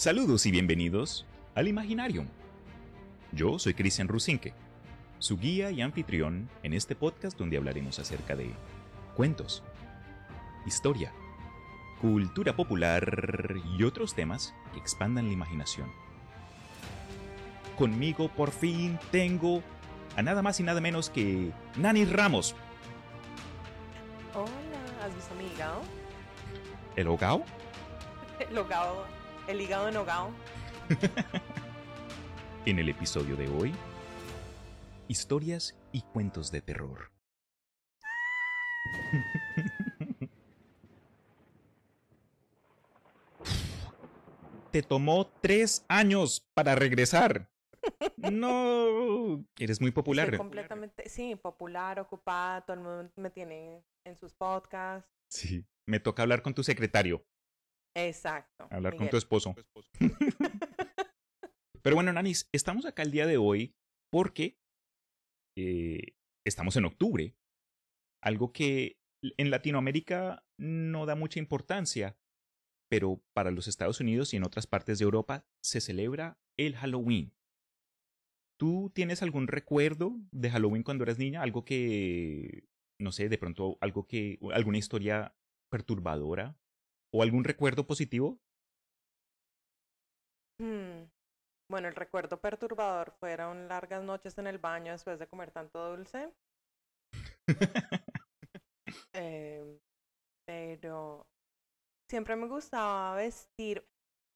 Saludos y bienvenidos al Imaginarium. Yo soy Cristian Rusinque, su guía y anfitrión en este podcast donde hablaremos acerca de cuentos, historia, cultura popular y otros temas que expandan la imaginación. Conmigo por fin tengo a nada más y nada menos que Nani Ramos. Hola, ¿has visto mi hígado? ¿El hogao? El hogao, el hígado enhogado. En el episodio de hoy, historias y cuentos de terror. Te tomó tres años para regresar. No, eres muy popular. Completamente, sí, popular, ocupada, todo el mundo me tiene en sus podcasts. Sí, me toca hablar con tu secretario, Exacto. hablar con tu esposo. Pero bueno, Nanis, estamos acá el día de hoy porque eh, estamos en octubre. Algo que en Latinoamérica no da mucha importancia, pero para los Estados Unidos y en otras partes de Europa se celebra el Halloween. ¿Tú tienes algún recuerdo de Halloween cuando eras niña? Algo que, no sé, de pronto algo que, alguna historia perturbadora o algún recuerdo positivo? Hmm. Bueno, el recuerdo perturbador fueron largas noches en el baño después de comer tanto dulce. Em, pero siempre me gustaba vestir.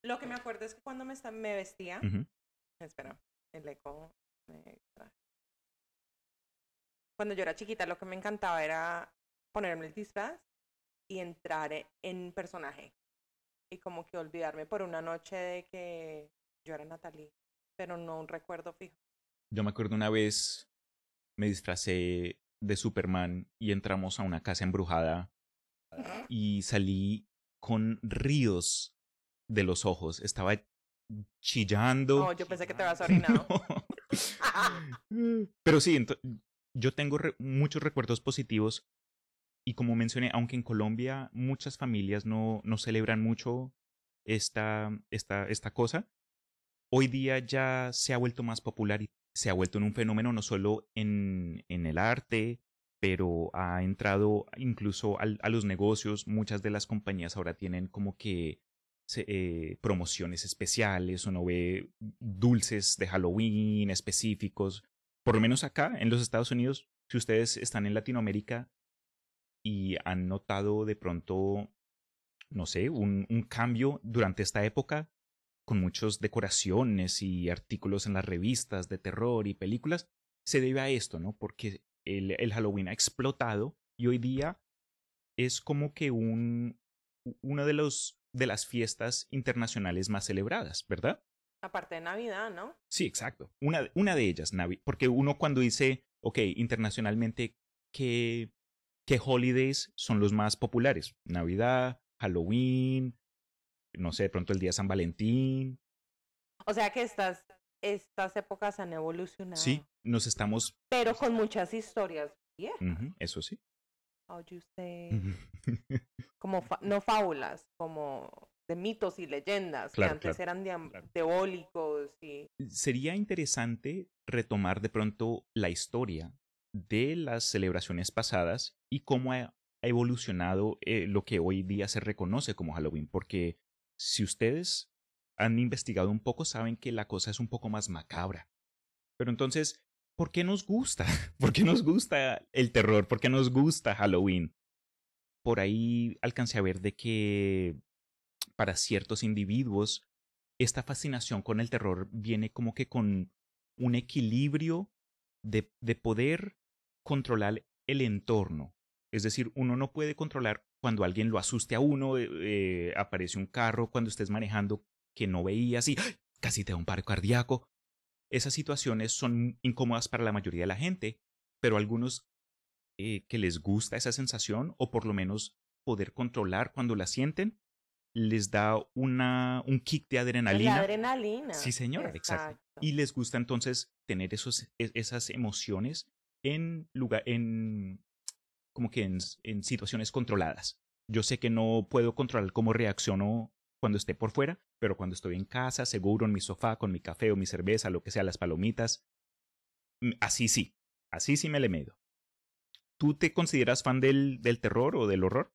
Lo que me acuerdo es que cuando me, vestía. Espera, el eco me. Cuando yo era chiquita, lo que me encantaba era ponerme el disfraz y entrar e- en personaje. Y como que olvidarme por una noche de que yo era Natalie, pero no un recuerdo fijo. Yo me acuerdo una vez me disfracé de Superman y entramos a una casa embrujada y salí con ríos de los ojos. Estaba chillando. Oh, yo pensé que te habías orinado. No. Pero sí, yo tengo re- muchos recuerdos positivos y como mencioné, aunque en Colombia muchas familias no, no celebran mucho esta, esta, esta cosa, hoy día ya se ha vuelto más popular y se ha vuelto en un fenómeno no solo en, en el arte, pero ha entrado incluso al- a los negocios. Muchas de las compañías ahora tienen como que se- eh, promociones especiales, uno ve dulces de Halloween específicos. Por lo menos acá, en los Estados Unidos, si ustedes están en Latinoamérica y han notado de pronto, no sé, un, un cambio durante esta época con muchas decoraciones y artículos en las revistas de terror y películas, se debe a esto, ¿no? Porque el, el Halloween ha explotado y hoy día es como que un, una de, los, de las fiestas internacionales más celebradas, ¿verdad? Aparte de Navidad, ¿no? Sí, exacto. Una, una de ellas, Navi. Porque uno cuando dice, ok, internacionalmente, ¿qué, ¿qué holidays son los más populares? Navidad, Halloween, no sé, de pronto el día de San Valentín. O sea que estas, estas épocas han evolucionado. Sí, nos estamos... Pero con muchas historias viejas. Eso sí. How you say? como fa- no fábulas, como de mitos y leyendas Claro, que antes claro, eran claro. y Sería interesante retomar de pronto la historia de las celebraciones pasadas y cómo ha evolucionado eh, lo que hoy día se reconoce como Halloween, porque si ustedes han investigado un poco saben que la cosa es un poco más macabra. Pero entonces, ¿por qué nos gusta? ¿Por qué nos gusta el terror? ¿Por qué nos gusta Halloween? Por ahí alcancé a ver de que para ciertos individuos esta fascinación con el terror viene como que con un equilibrio de, de poder controlar el entorno. Es decir, uno no puede controlar cuando alguien lo asuste a uno, eh, eh, aparece un carro cuando estés manejando que no veías y ¡ay! casi te da un paro cardíaco. Esas situaciones son incómodas para la mayoría de la gente, pero algunos eh, que les gusta esa sensación o por lo menos poder controlar cuando la sienten, les da una, un kick de la adrenalina. adrenalina. Sí, señora, exacto. Y les gusta entonces tener esos, e- esas emociones en lugar, en como que en, en situaciones controladas. Yo sé que no puedo controlar cómo reacciono cuando esté por fuera, pero cuando estoy en casa, seguro en mi sofá, con mi café o mi cerveza, lo que sea, las palomitas, mm, así sí, así sí me le medo. ¿Tú te consideras fan del, del terror o del horror?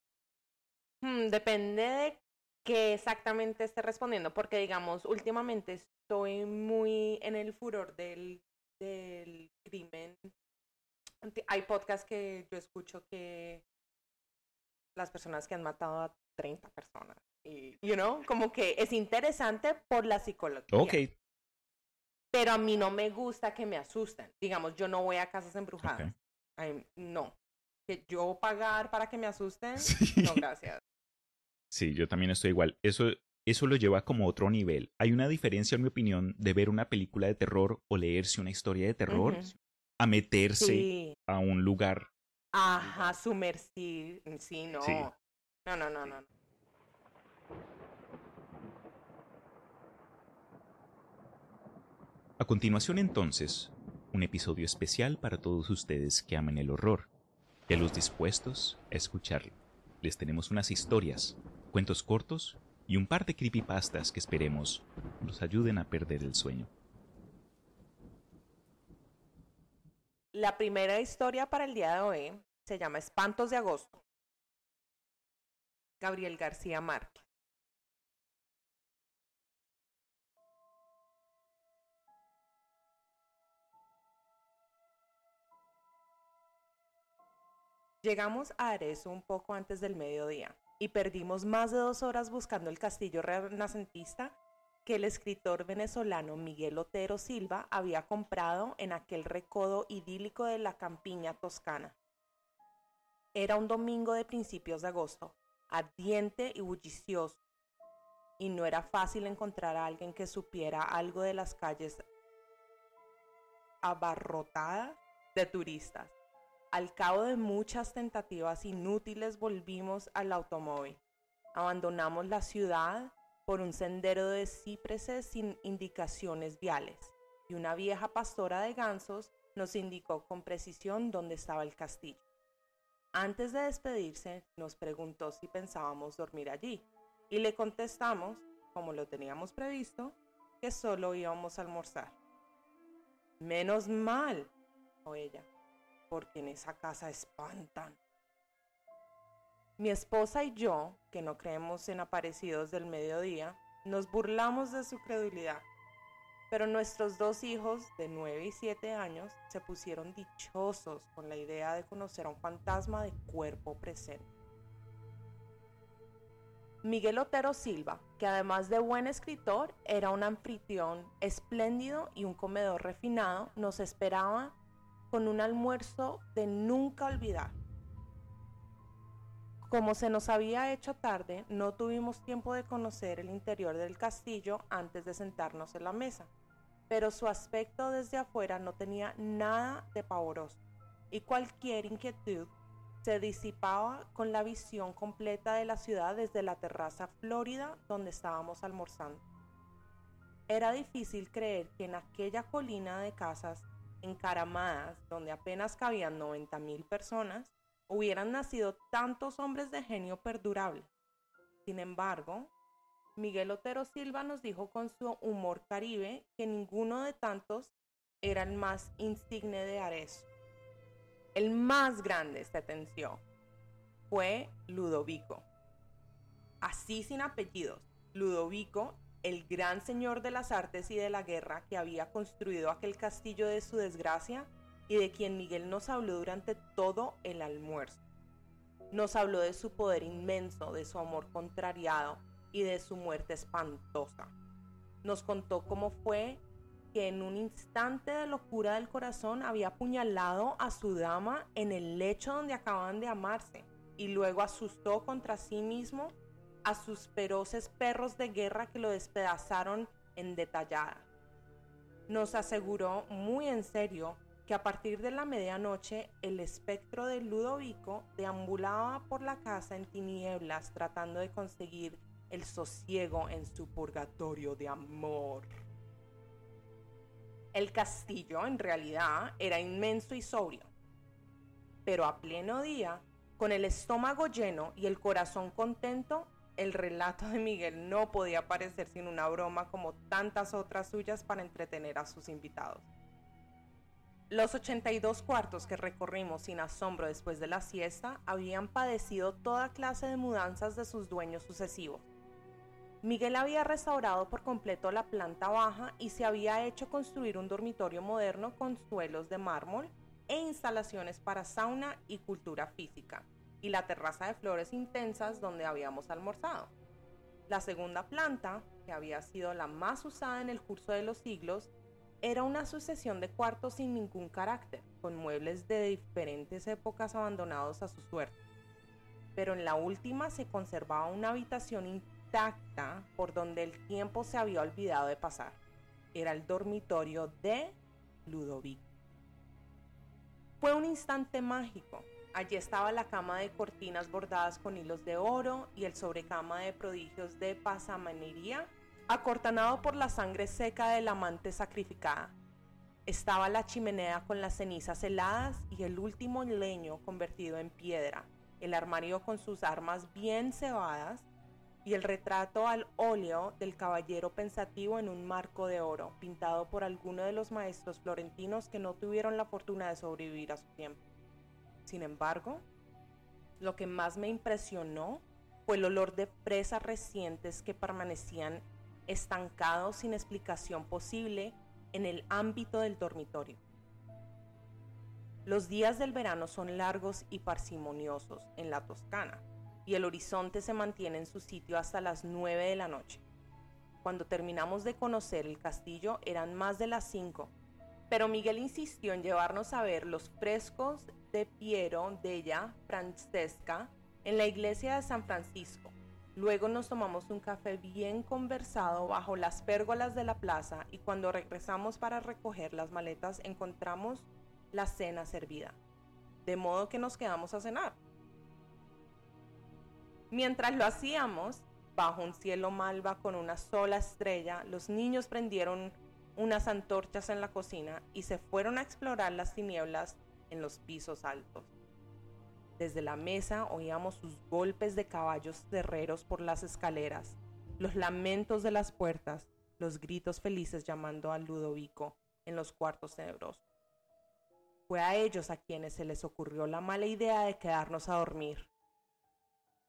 Hmm, depende de qué exactamente esté respondiendo, porque digamos, últimamente estoy muy en el furor del, del crimen. Hay podcasts que yo escucho que las personas que han matado a 30 personas. Y, you know, como que es interesante por la psicología. Ok. Pero a mí no me gusta que me asusten. Digamos, yo no voy a casas embrujadas. Ay, no. Que yo pagar para que me asusten, no, gracias. Sí, yo también estoy igual. Eso, eso lo lleva como a otro nivel. Hay una diferencia, en mi opinión, de ver una película de terror o leerse una historia de terror a meterse Sí. a un lugar. Ajá, sumergir. Sí, no. Sí. No, no, no, no. A continuación, entonces, un episodio especial para todos ustedes que aman el horror y a los dispuestos a escucharlo. Les tenemos unas historias, cuentos cortos y un par de creepypastas que esperemos nos ayuden a perder el sueño. La primera historia para el día de hoy se llama Espantos de Agosto. Gabriel García Márquez. Llegamos a Arezzo un poco antes del mediodía y perdimos más de dos horas buscando el castillo renacentista que el escritor venezolano Miguel Otero Silva había comprado en aquel recodo idílico de la campiña toscana. Era un domingo de principios de agosto, ardiente y bullicioso, y no era fácil encontrar a alguien que supiera algo de las calles abarrotadas de turistas. Al cabo de muchas tentativas inútiles volvimos al automóvil. Abandonamos la ciudad por un sendero de cipreses sin indicaciones viales, y una vieja pastora de gansos nos indicó con precisión dónde estaba el castillo. Antes de despedirse, nos preguntó si pensábamos dormir allí, y le contestamos, como lo teníamos previsto, que solo íbamos a almorzar. Menos mal, o ella, porque en esa casa espantan. Mi esposa y yo, que no creemos en aparecidos del mediodía, nos burlamos de su credulidad. Pero nuestros dos hijos, de 9 y 7 años, se pusieron dichosos con la idea de conocer a un fantasma de cuerpo presente. Miguel Otero Silva, que además de buen escritor, era un anfitrión espléndido y un comedor refinado, nos esperaba con un almuerzo de nunca olvidar. Como se nos había hecho tarde, no tuvimos tiempo de conocer el interior del castillo antes de sentarnos en la mesa, pero su aspecto desde afuera no tenía nada de pavoroso, y cualquier inquietud se disipaba con la visión completa de la ciudad desde la terraza flórida donde estábamos almorzando. Era difícil creer que en aquella colina de casas encaramadas, donde apenas cabían 90 mil personas, hubieran nacido tantos hombres de genio perdurable. Sin embargo, Miguel Otero Silva nos dijo con su humor caribe que ninguno de tantos era el más insigne de Arezzo. El más grande, se tensió, fue Ludovico. Así sin apellidos, Ludovico, el gran señor de las artes y de la guerra que había construido aquel castillo de su desgracia y de quien Miguel nos habló durante todo el almuerzo. Nos habló de su poder inmenso, de su amor contrariado y de su muerte espantosa. Nos contó cómo fue que en un instante de locura del corazón había apuñalado a su dama en el lecho donde acaban de amarse y luego asustó contra sí mismo a sus feroces perros de guerra que lo despedazaron en detallada. Nos aseguró muy en serio que a partir de la medianoche el espectro de Ludovico deambulaba por la casa en tinieblas tratando de conseguir el sosiego en su purgatorio de amor. El castillo en realidad era inmenso y sobrio, pero a pleno día, con el estómago lleno y el corazón contento, el relato de Miguel no podía parecer sin una broma como tantas otras suyas para entretener a sus invitados. Los 82 cuartos que recorrimos sin asombro después de la siesta habían padecido toda clase de mudanzas de sus dueños sucesivos. Miguel había restaurado por completo la planta baja y se había hecho construir un dormitorio moderno con suelos de mármol e instalaciones para sauna y cultura física, y la terraza de flores intensas donde habíamos almorzado. La segunda planta, que había sido la más usada en el curso de los siglos, era una sucesión de cuartos sin ningún carácter, con muebles de diferentes épocas abandonados a su suerte. Pero en la última se conservaba una habitación intacta por donde el tiempo se había olvidado de pasar. Era el dormitorio de Ludovico. Fue un instante mágico. Allí estaba la cama de cortinas bordadas con hilos de oro y el sobrecama de prodigios de pasamanería acortanado por la sangre seca del amante sacrificada. Estaba la chimenea con las cenizas heladas y el último leño convertido en piedra, el armario con sus armas bien cebadas y el retrato al óleo del caballero pensativo en un marco de oro, pintado por alguno de los maestros florentinos que no tuvieron la fortuna de sobrevivir a su tiempo. Sin embargo, lo que más me impresionó fue el olor de fresas recientes que permanecían estancado sin explicación posible en el ámbito del dormitorio. Los días del verano son largos y parsimoniosos en la Toscana y el horizonte se mantiene en su sitio hasta las 9 de la noche. Cuando terminamos de conocer el castillo eran más de las 5, pero Miguel insistió en llevarnos a ver los frescos de Piero della Francesca en la iglesia de San Francisco Luego nos tomamos un café bien conversado bajo las pérgolas de la plaza y cuando regresamos para recoger las maletas encontramos la cena servida. De modo que nos quedamos a cenar. Mientras lo hacíamos, bajo un cielo malva con una sola estrella, los niños prendieron unas antorchas en la cocina y se fueron a explorar las tinieblas en los pisos altos. Desde la mesa oíamos sus golpes de caballos cerreros por las escaleras, los lamentos de las puertas, los gritos felices llamando a Ludovico en los cuartos tenebrosos. Fue a ellos a quienes se les ocurrió la mala idea de quedarnos a dormir.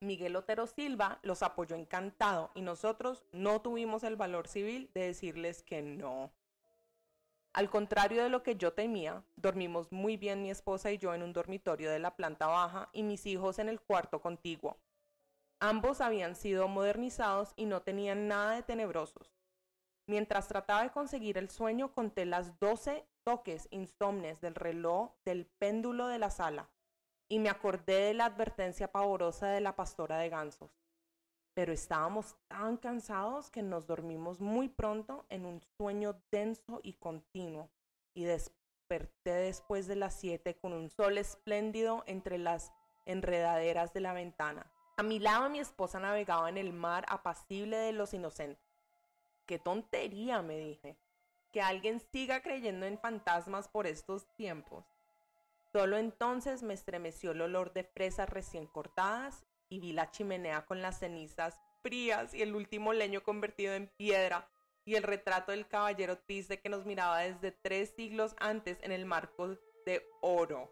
Miguel Otero Silva los apoyó encantado y nosotros no tuvimos el valor civil de decirles que no. Al contrario de lo que yo temía, dormimos muy bien mi esposa y yo en un dormitorio de la planta baja y mis hijos en el cuarto contiguo. Ambos habían sido modernizados y no tenían nada de tenebrosos. Mientras trataba de conseguir el sueño, conté las doce toques insomnes del reloj del péndulo de la sala y me acordé de la advertencia pavorosa de la pastora de gansos pero estábamos tan cansados que nos dormimos muy pronto en un sueño denso y continuo y desperté después de las siete con un sol espléndido entre las enredaderas de la ventana. A mi lado mi esposa navegaba en el mar apacible de los inocentes. ¡Qué tontería! me dije. Que alguien siga creyendo en fantasmas por estos tiempos. Solo entonces me estremeció el olor de fresas recién cortadas y vi la chimenea con las cenizas frías y el último leño convertido en piedra y el retrato del caballero triste que nos miraba desde tres siglos antes en el marco de oro.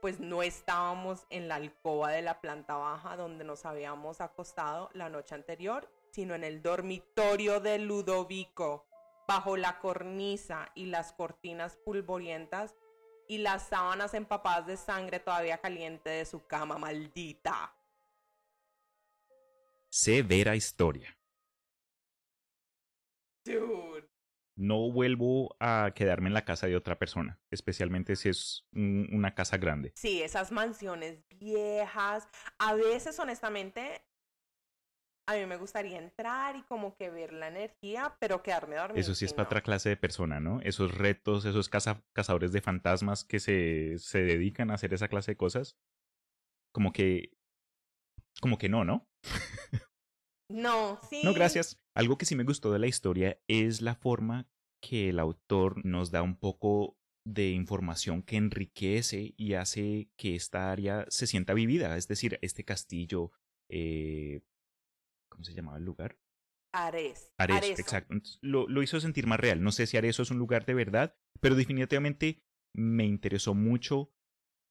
Pues no estábamos en la alcoba de la planta baja donde nos habíamos acostado la noche anterior, sino en el dormitorio de Ludovico, bajo la cornisa y las cortinas pulvorientas y las sábanas empapadas de sangre todavía caliente de su cama maldita severa historia. No vuelvo a quedarme en la casa de otra persona, especialmente si es una casa grande. Sí, esas mansiones viejas. A veces, honestamente, a mí me gustaría entrar y como que ver la energía, pero quedarme dormido. Eso sí es para otra clase de persona, ¿no? Esos retos, esos cazadores de fantasmas que se, se dedican a hacer esa clase de cosas. Como que. Como que no, ¿no? No, sí. No, gracias. Algo que sí me gustó de la historia es la forma que el autor nos da un poco de información que enriquece y hace que esta área se sienta vivida. Es decir, este castillo, eh, ¿cómo se llamaba el lugar? Ares. Ares, exacto. Lo, lo hizo sentir más real. No sé si Arezo es un lugar de verdad, pero definitivamente me interesó mucho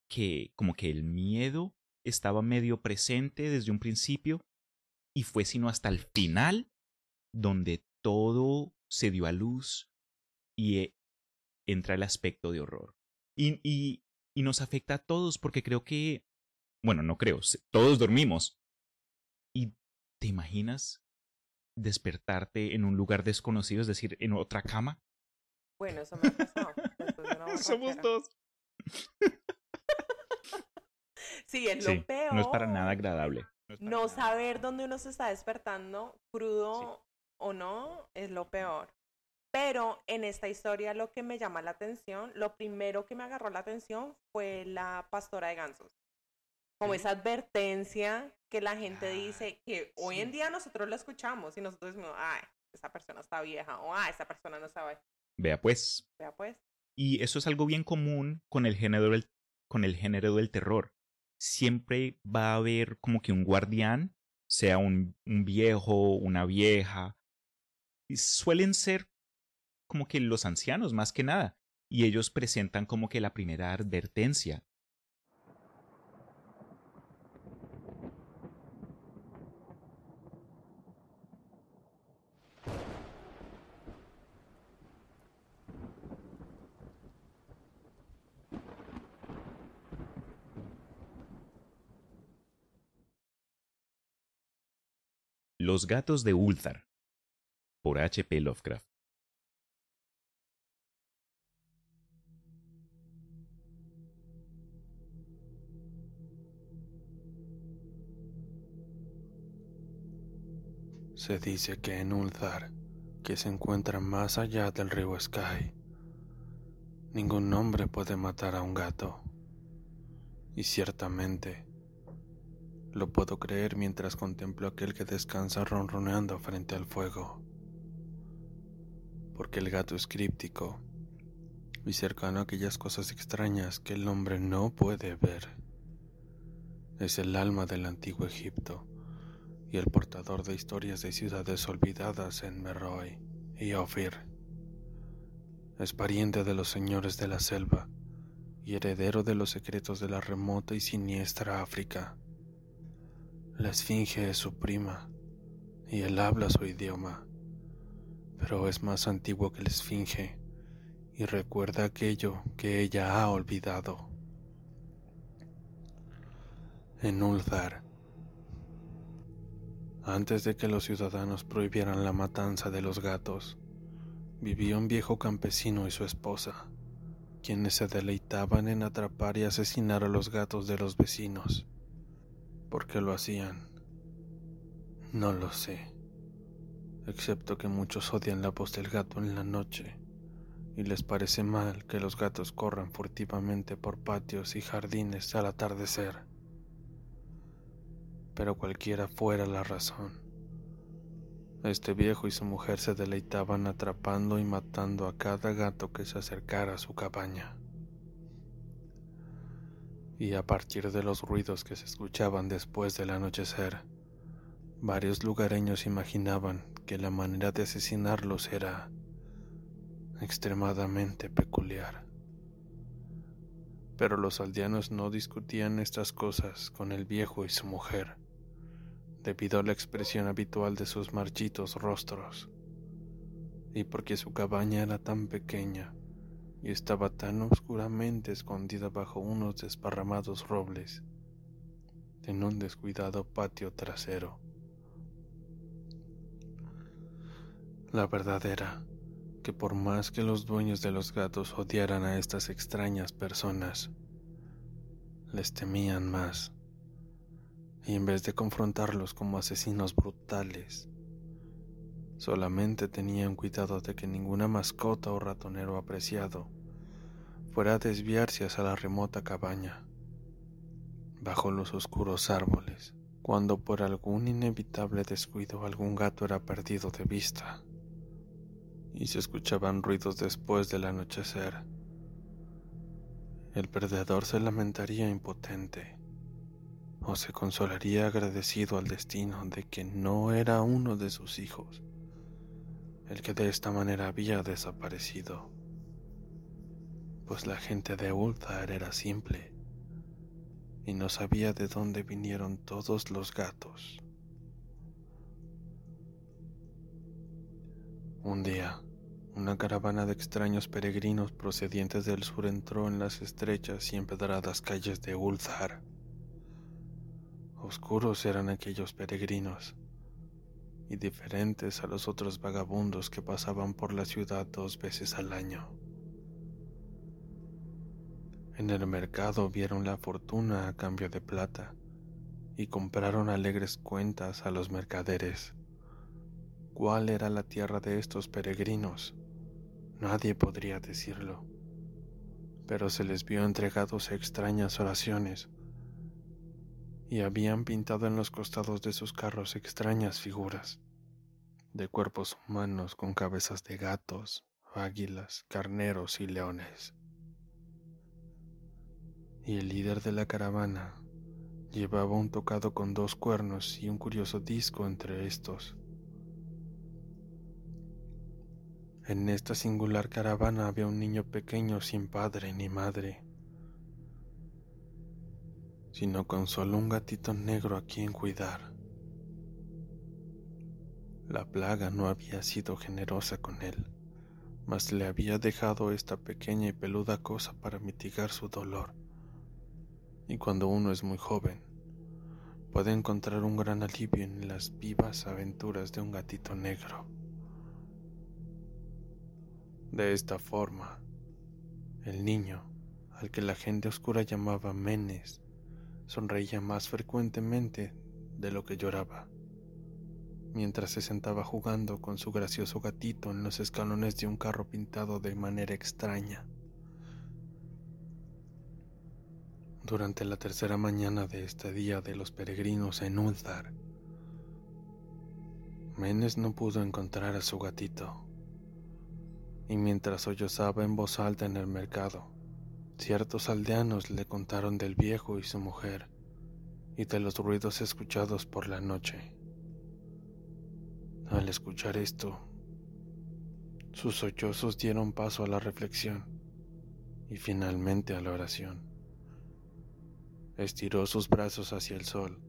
que como que el miedo estaba medio presente desde un principio y fue sino hasta el final donde todo se dio a luz y eh, entra el aspecto de horror. Y, y, y nos afecta a todos porque creo que, bueno, no creo, todos dormimos. ¿Y te imaginas despertarte en un lugar desconocido, es decir, en otra cama? Bueno, eso me ha pasado. después de una Somos dos. Sí, es Sí, lo peor. no es para nada agradable. No saber dónde uno se está despertando, crudo o no, es lo peor. Pero en esta historia lo que me llama la atención, lo primero que me agarró la atención fue la pastora de gansos. Como Sí. esa advertencia que la gente Ah, dice que hoy en día nosotros la escuchamos y nosotros decimos, ay, esa persona está vieja o ay, esa persona no sabe. Vea pues, Vea pues. Y eso es algo bien común con el género del, con el género del terror. Siempre va a haber como que un guardián, sea un, un viejo, una vieja. Y suelen ser como que los ancianos más que nada. Y ellos presentan como que la primera advertencia. Los gatos de Ulthar. Por H.P. Lovecraft. Se dice que en Ulthar, que se encuentra más allá del río Sky, ningún hombre puede matar a un gato. Y ciertamente, lo puedo creer mientras contemplo aquel que descansa ronroneando frente al fuego. Porque el gato es críptico y cercano a aquellas cosas extrañas que el hombre no puede ver. Es el alma del antiguo Egipto y el portador de historias de ciudades olvidadas en Meroe y Ofir. Es pariente de los señores de la selva y heredero de los secretos de la remota y siniestra África. La esfinge es su prima y él habla su idioma, pero es más antiguo que la esfinge y recuerda aquello que ella ha olvidado. En Ulthar, antes de que los ciudadanos prohibieran la matanza de los gatos, vivía un viejo campesino y su esposa, quienes se deleitaban en atrapar y asesinar a los gatos de los vecinos. ¿Por qué lo hacían? No lo sé, excepto que muchos odian la voz del gato en la noche y les parece mal que los gatos corran furtivamente por patios y jardines al atardecer pero cualquiera fuera la razón. Este viejo y su mujer se deleitaban atrapando y matando a cada gato que se acercara a su cabaña. Y a partir de los ruidos que se escuchaban después del anochecer, varios lugareños imaginaban que la manera de asesinarlos era extremadamente peculiar. Pero los aldeanos no discutían estas cosas con el viejo y su mujer debido a la expresión habitual de sus marchitos rostros, y porque su cabaña era tan pequeña y estaba tan oscuramente escondida bajo unos desparramados robles en un descuidado patio trasero. La verdad era que por más que los dueños de los gatos odiaran a estas extrañas personas, les temían más y en vez de confrontarlos como asesinos brutales, solamente tenían cuidado de que ninguna mascota o ratonero apreciado a desviarse hacia la remota cabaña, bajo los oscuros árboles, cuando por algún inevitable descuido algún gato era perdido de vista y se escuchaban ruidos después del anochecer. El perdedor se lamentaría impotente o se consolaría agradecido al destino de que no era uno de sus hijos el que de esta manera había desaparecido, pues la gente de Ulthar era simple y no sabía de dónde vinieron todos los gatos. Un día, una caravana de extraños peregrinos procedientes del sur entró en las estrechas y empedradas calles de Ulthar. Oscuros eran aquellos peregrinos y diferentes a los otros vagabundos que pasaban por la ciudad dos veces al año. En el mercado vieron la fortuna a cambio de plata y compraron alegres cuentas a los mercaderes. ¿Cuál era la tierra de estos peregrinos? Nadie podría decirlo, pero se les vio entregados a extrañas oraciones y habían pintado en los costados de sus carros extrañas figuras de cuerpos humanos con cabezas de gatos, águilas, carneros y leones. Y el líder de la caravana llevaba un tocado con dos cuernos y un curioso disco entre estos. En esta singular caravana había un niño pequeño sin padre ni madre sino con solo un gatito negro a quien cuidar. La plaga no había sido generosa con él, mas le había dejado esta pequeña y peluda cosa para mitigar su dolor. Y cuando uno es muy joven, puede encontrar un gran alivio en las vivas aventuras de un gatito negro. De esta forma, el niño, al que la gente oscura llamaba Menes, sonreía más frecuentemente de lo que lloraba, mientras se sentaba jugando con su gracioso gatito en los escalones de un carro pintado de manera extraña. Durante la tercera mañana de este día de los peregrinos en Ulthar, Menes no pudo encontrar a su gatito, y mientras sollozaba en voz alta en el mercado, Ciertos aldeanos le contaron del viejo y su mujer y de los ruidos escuchados por la noche. Al escuchar esto, sus sollozos dieron paso a la reflexión y finalmente a la oración. Estiró sus brazos hacia el sol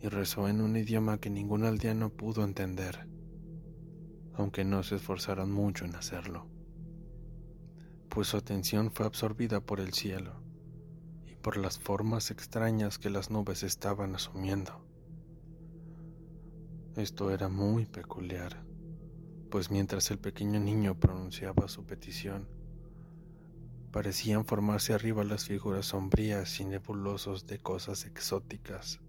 y rezó en un idioma que ningún aldeano pudo entender, aunque no se esforzaron mucho en hacerlo pues su atención fue absorbida por el cielo y por las formas extrañas que las nubes estaban asumiendo. Esto era muy peculiar, pues mientras el pequeño niño pronunciaba su petición, parecían formarse arriba las figuras sombrías y nebulosos de cosas exóticas,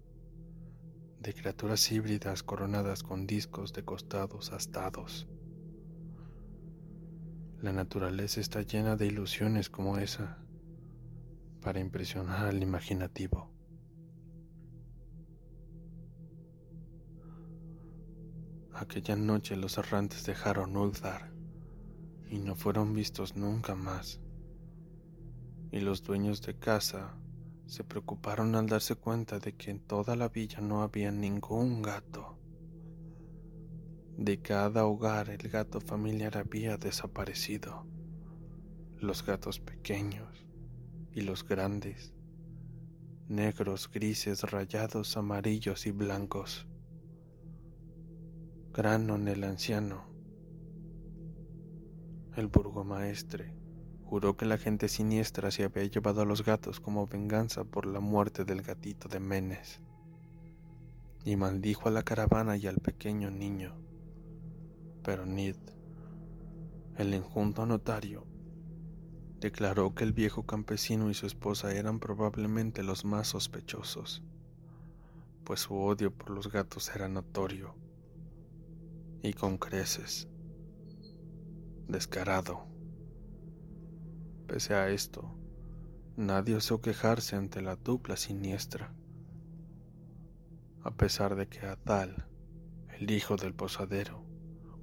de criaturas híbridas coronadas con discos de costados astados la naturaleza está llena de ilusiones como esa para impresionar al imaginativo. Aquella noche los errantes dejaron Uldar y no fueron vistos nunca más. Y los dueños de casa se preocuparon al darse cuenta de que en toda la villa no había ningún gato. De cada hogar el gato familiar había desaparecido. Los gatos pequeños y los grandes, negros, grises, rayados, amarillos y blancos. Granon el anciano, el burgomaestre, juró que la gente siniestra se había llevado a los gatos como venganza por la muerte del gatito de Menes, y maldijo a la caravana y al pequeño niño pero Nid, el enjunto notario, declaró que el viejo campesino y su esposa eran probablemente los más sospechosos, pues su odio por los gatos era notorio y con creces, descarado. Pese a esto, nadie osó quejarse ante la dupla siniestra, a pesar de que Adal, el hijo del posadero,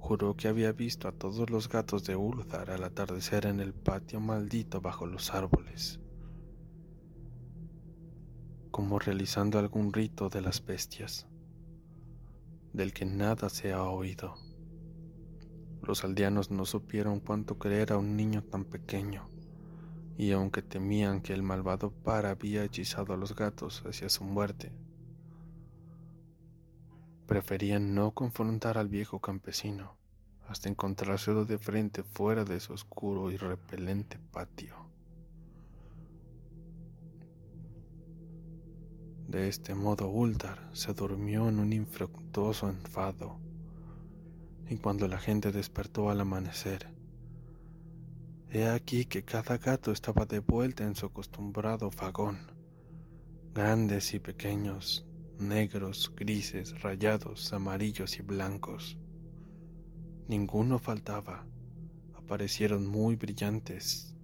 Juró que había visto a todos los gatos de Ulthar al atardecer en el patio maldito bajo los árboles. como realizando algún rito de las bestias, del que nada se ha oído. Los aldeanos no supieron cuánto creer a un niño tan pequeño, y aunque temían que el malvado par había hechizado a los gatos hacia su muerte, preferían no confrontar al viejo campesino hasta encontrárselo de frente fuera de su oscuro y repelente patio. De este modo Uldar se durmió en un infructuoso enfado, y cuando la gente despertó al amanecer, he aquí que cada gato estaba de vuelta en su acostumbrado fagón, grandes y pequeños, negros, grises, rayados, amarillos y blancos. Ninguno faltaba. Aparecieron muy brillantes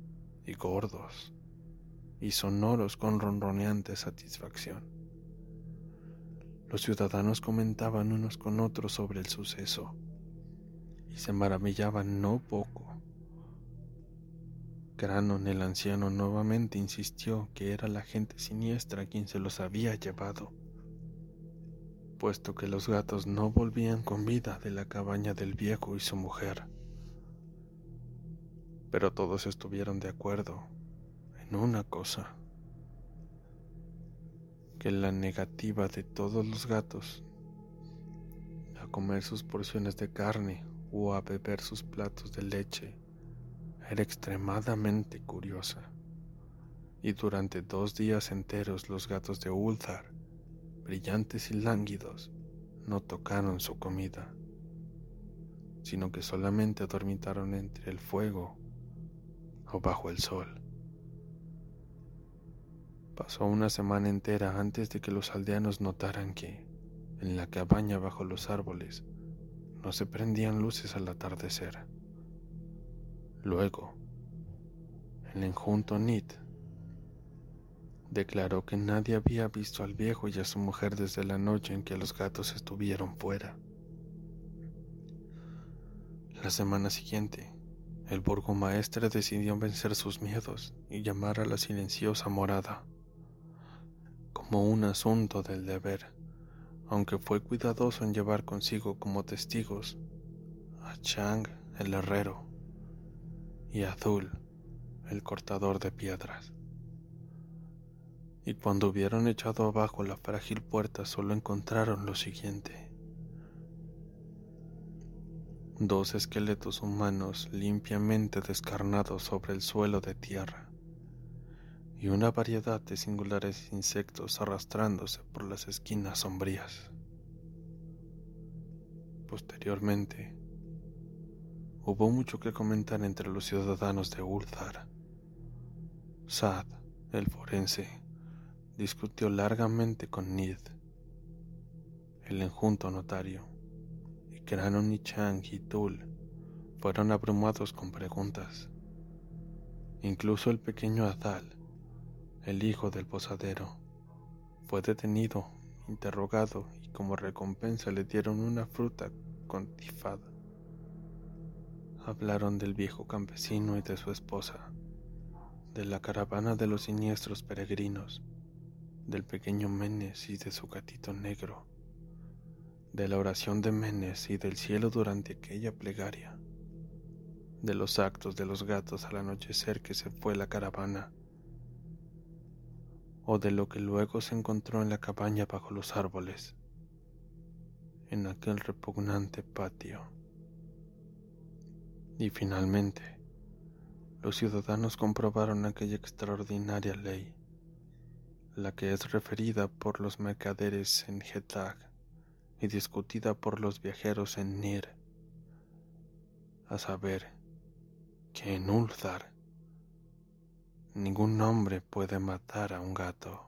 y gordos y sonoros con ronroneante satisfacción. Los ciudadanos comentaban unos con otros sobre el suceso y se maravillaban no poco. Cranon el anciano nuevamente insistió que era la gente siniestra quien se los había llevado puesto que los gatos no volvían con vida de la cabaña del viejo y su mujer. Pero todos estuvieron de acuerdo en una cosa, que la negativa de todos los gatos a comer sus porciones de carne o a beber sus platos de leche era extremadamente curiosa. Y durante dos días enteros los gatos de Ulthar brillantes y lánguidos, no tocaron su comida, sino que solamente dormitaron entre el fuego o bajo el sol. Pasó una semana entera antes de que los aldeanos notaran que, en la cabaña bajo los árboles, no se prendían luces al atardecer. Luego, el enjunto Nit declaró que nadie había visto al viejo y a su mujer desde la noche en que los gatos estuvieron fuera. La semana siguiente, el burgomaestre decidió vencer sus miedos y llamar a la silenciosa morada como un asunto del deber, aunque fue cuidadoso en llevar consigo como testigos a Chang el herrero y Azul el cortador de piedras y cuando hubieron echado abajo la frágil puerta solo encontraron lo siguiente. Dos esqueletos humanos limpiamente descarnados sobre el suelo de tierra y una variedad de singulares insectos arrastrándose por las esquinas sombrías. Posteriormente, hubo mucho que comentar entre los ciudadanos de Ulthar. Sad, el forense, discutió largamente con Nid, el enjunto notario, y Kranon y Chang y Tul fueron abrumados con preguntas. Incluso el pequeño Adal, el hijo del posadero, fue detenido, interrogado y como recompensa le dieron una fruta con tifada. Hablaron del viejo campesino y de su esposa, de la caravana de los siniestros peregrinos, del pequeño Menes y de su gatito negro, de la oración de Menes y del cielo durante aquella plegaria, de los actos de los gatos al anochecer que se fue la caravana, o de lo que luego se encontró en la cabaña bajo los árboles, en aquel repugnante patio. Y finalmente, los ciudadanos comprobaron aquella extraordinaria ley la que es referida por los mercaderes en Getag y discutida por los viajeros en Nir, a saber que en Ulthar ningún hombre puede matar a un gato.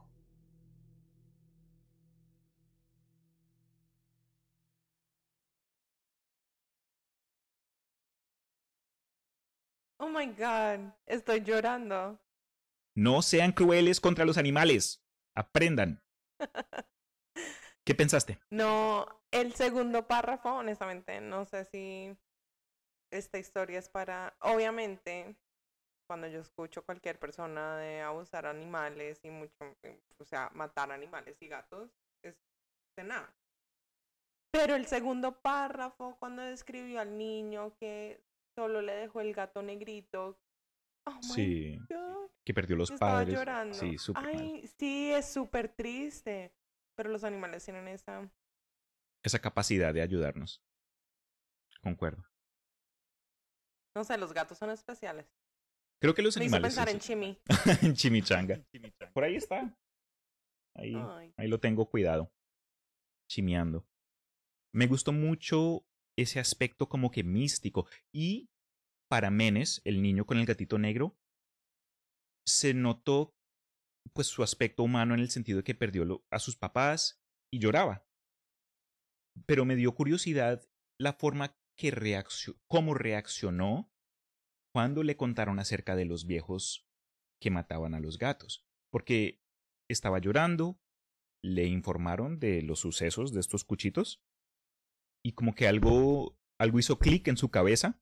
Oh my god, estoy llorando. No sean crueles contra los animales. Aprendan. ¿Qué pensaste? No, el segundo párrafo, honestamente, no sé si esta historia es para... Obviamente, cuando yo escucho cualquier persona de abusar animales y mucho, o sea, matar animales y gatos, es de nada. Pero el segundo párrafo, cuando describió al niño que solo le dejó el gato negrito, oh sí, God, que perdió los yo estaba padres. llorando. Sí, súper mal. Ay, sí, es súper triste. Pero los animales tienen esa. Esa capacidad de ayudarnos. Concuerdo. No sé, los gatos son especiales. Creo que los Me hizo animales. pensar sí, en. Chimi. en chimichanga. Por ahí está. Ahí, Ay. ahí lo tengo cuidado. Chimeando. Me gustó mucho ese aspecto como que místico. Y para Menes, el niño con el gatito negro, se notó pues su aspecto humano en el sentido de que perdió a sus papás y lloraba. Pero me dio curiosidad la forma que reaccionó, cómo reaccionó cuando le contaron acerca de los viejos que mataban a los gatos, porque estaba llorando, le informaron de los sucesos de estos cuchitos y como que algo algo hizo clic en su cabeza,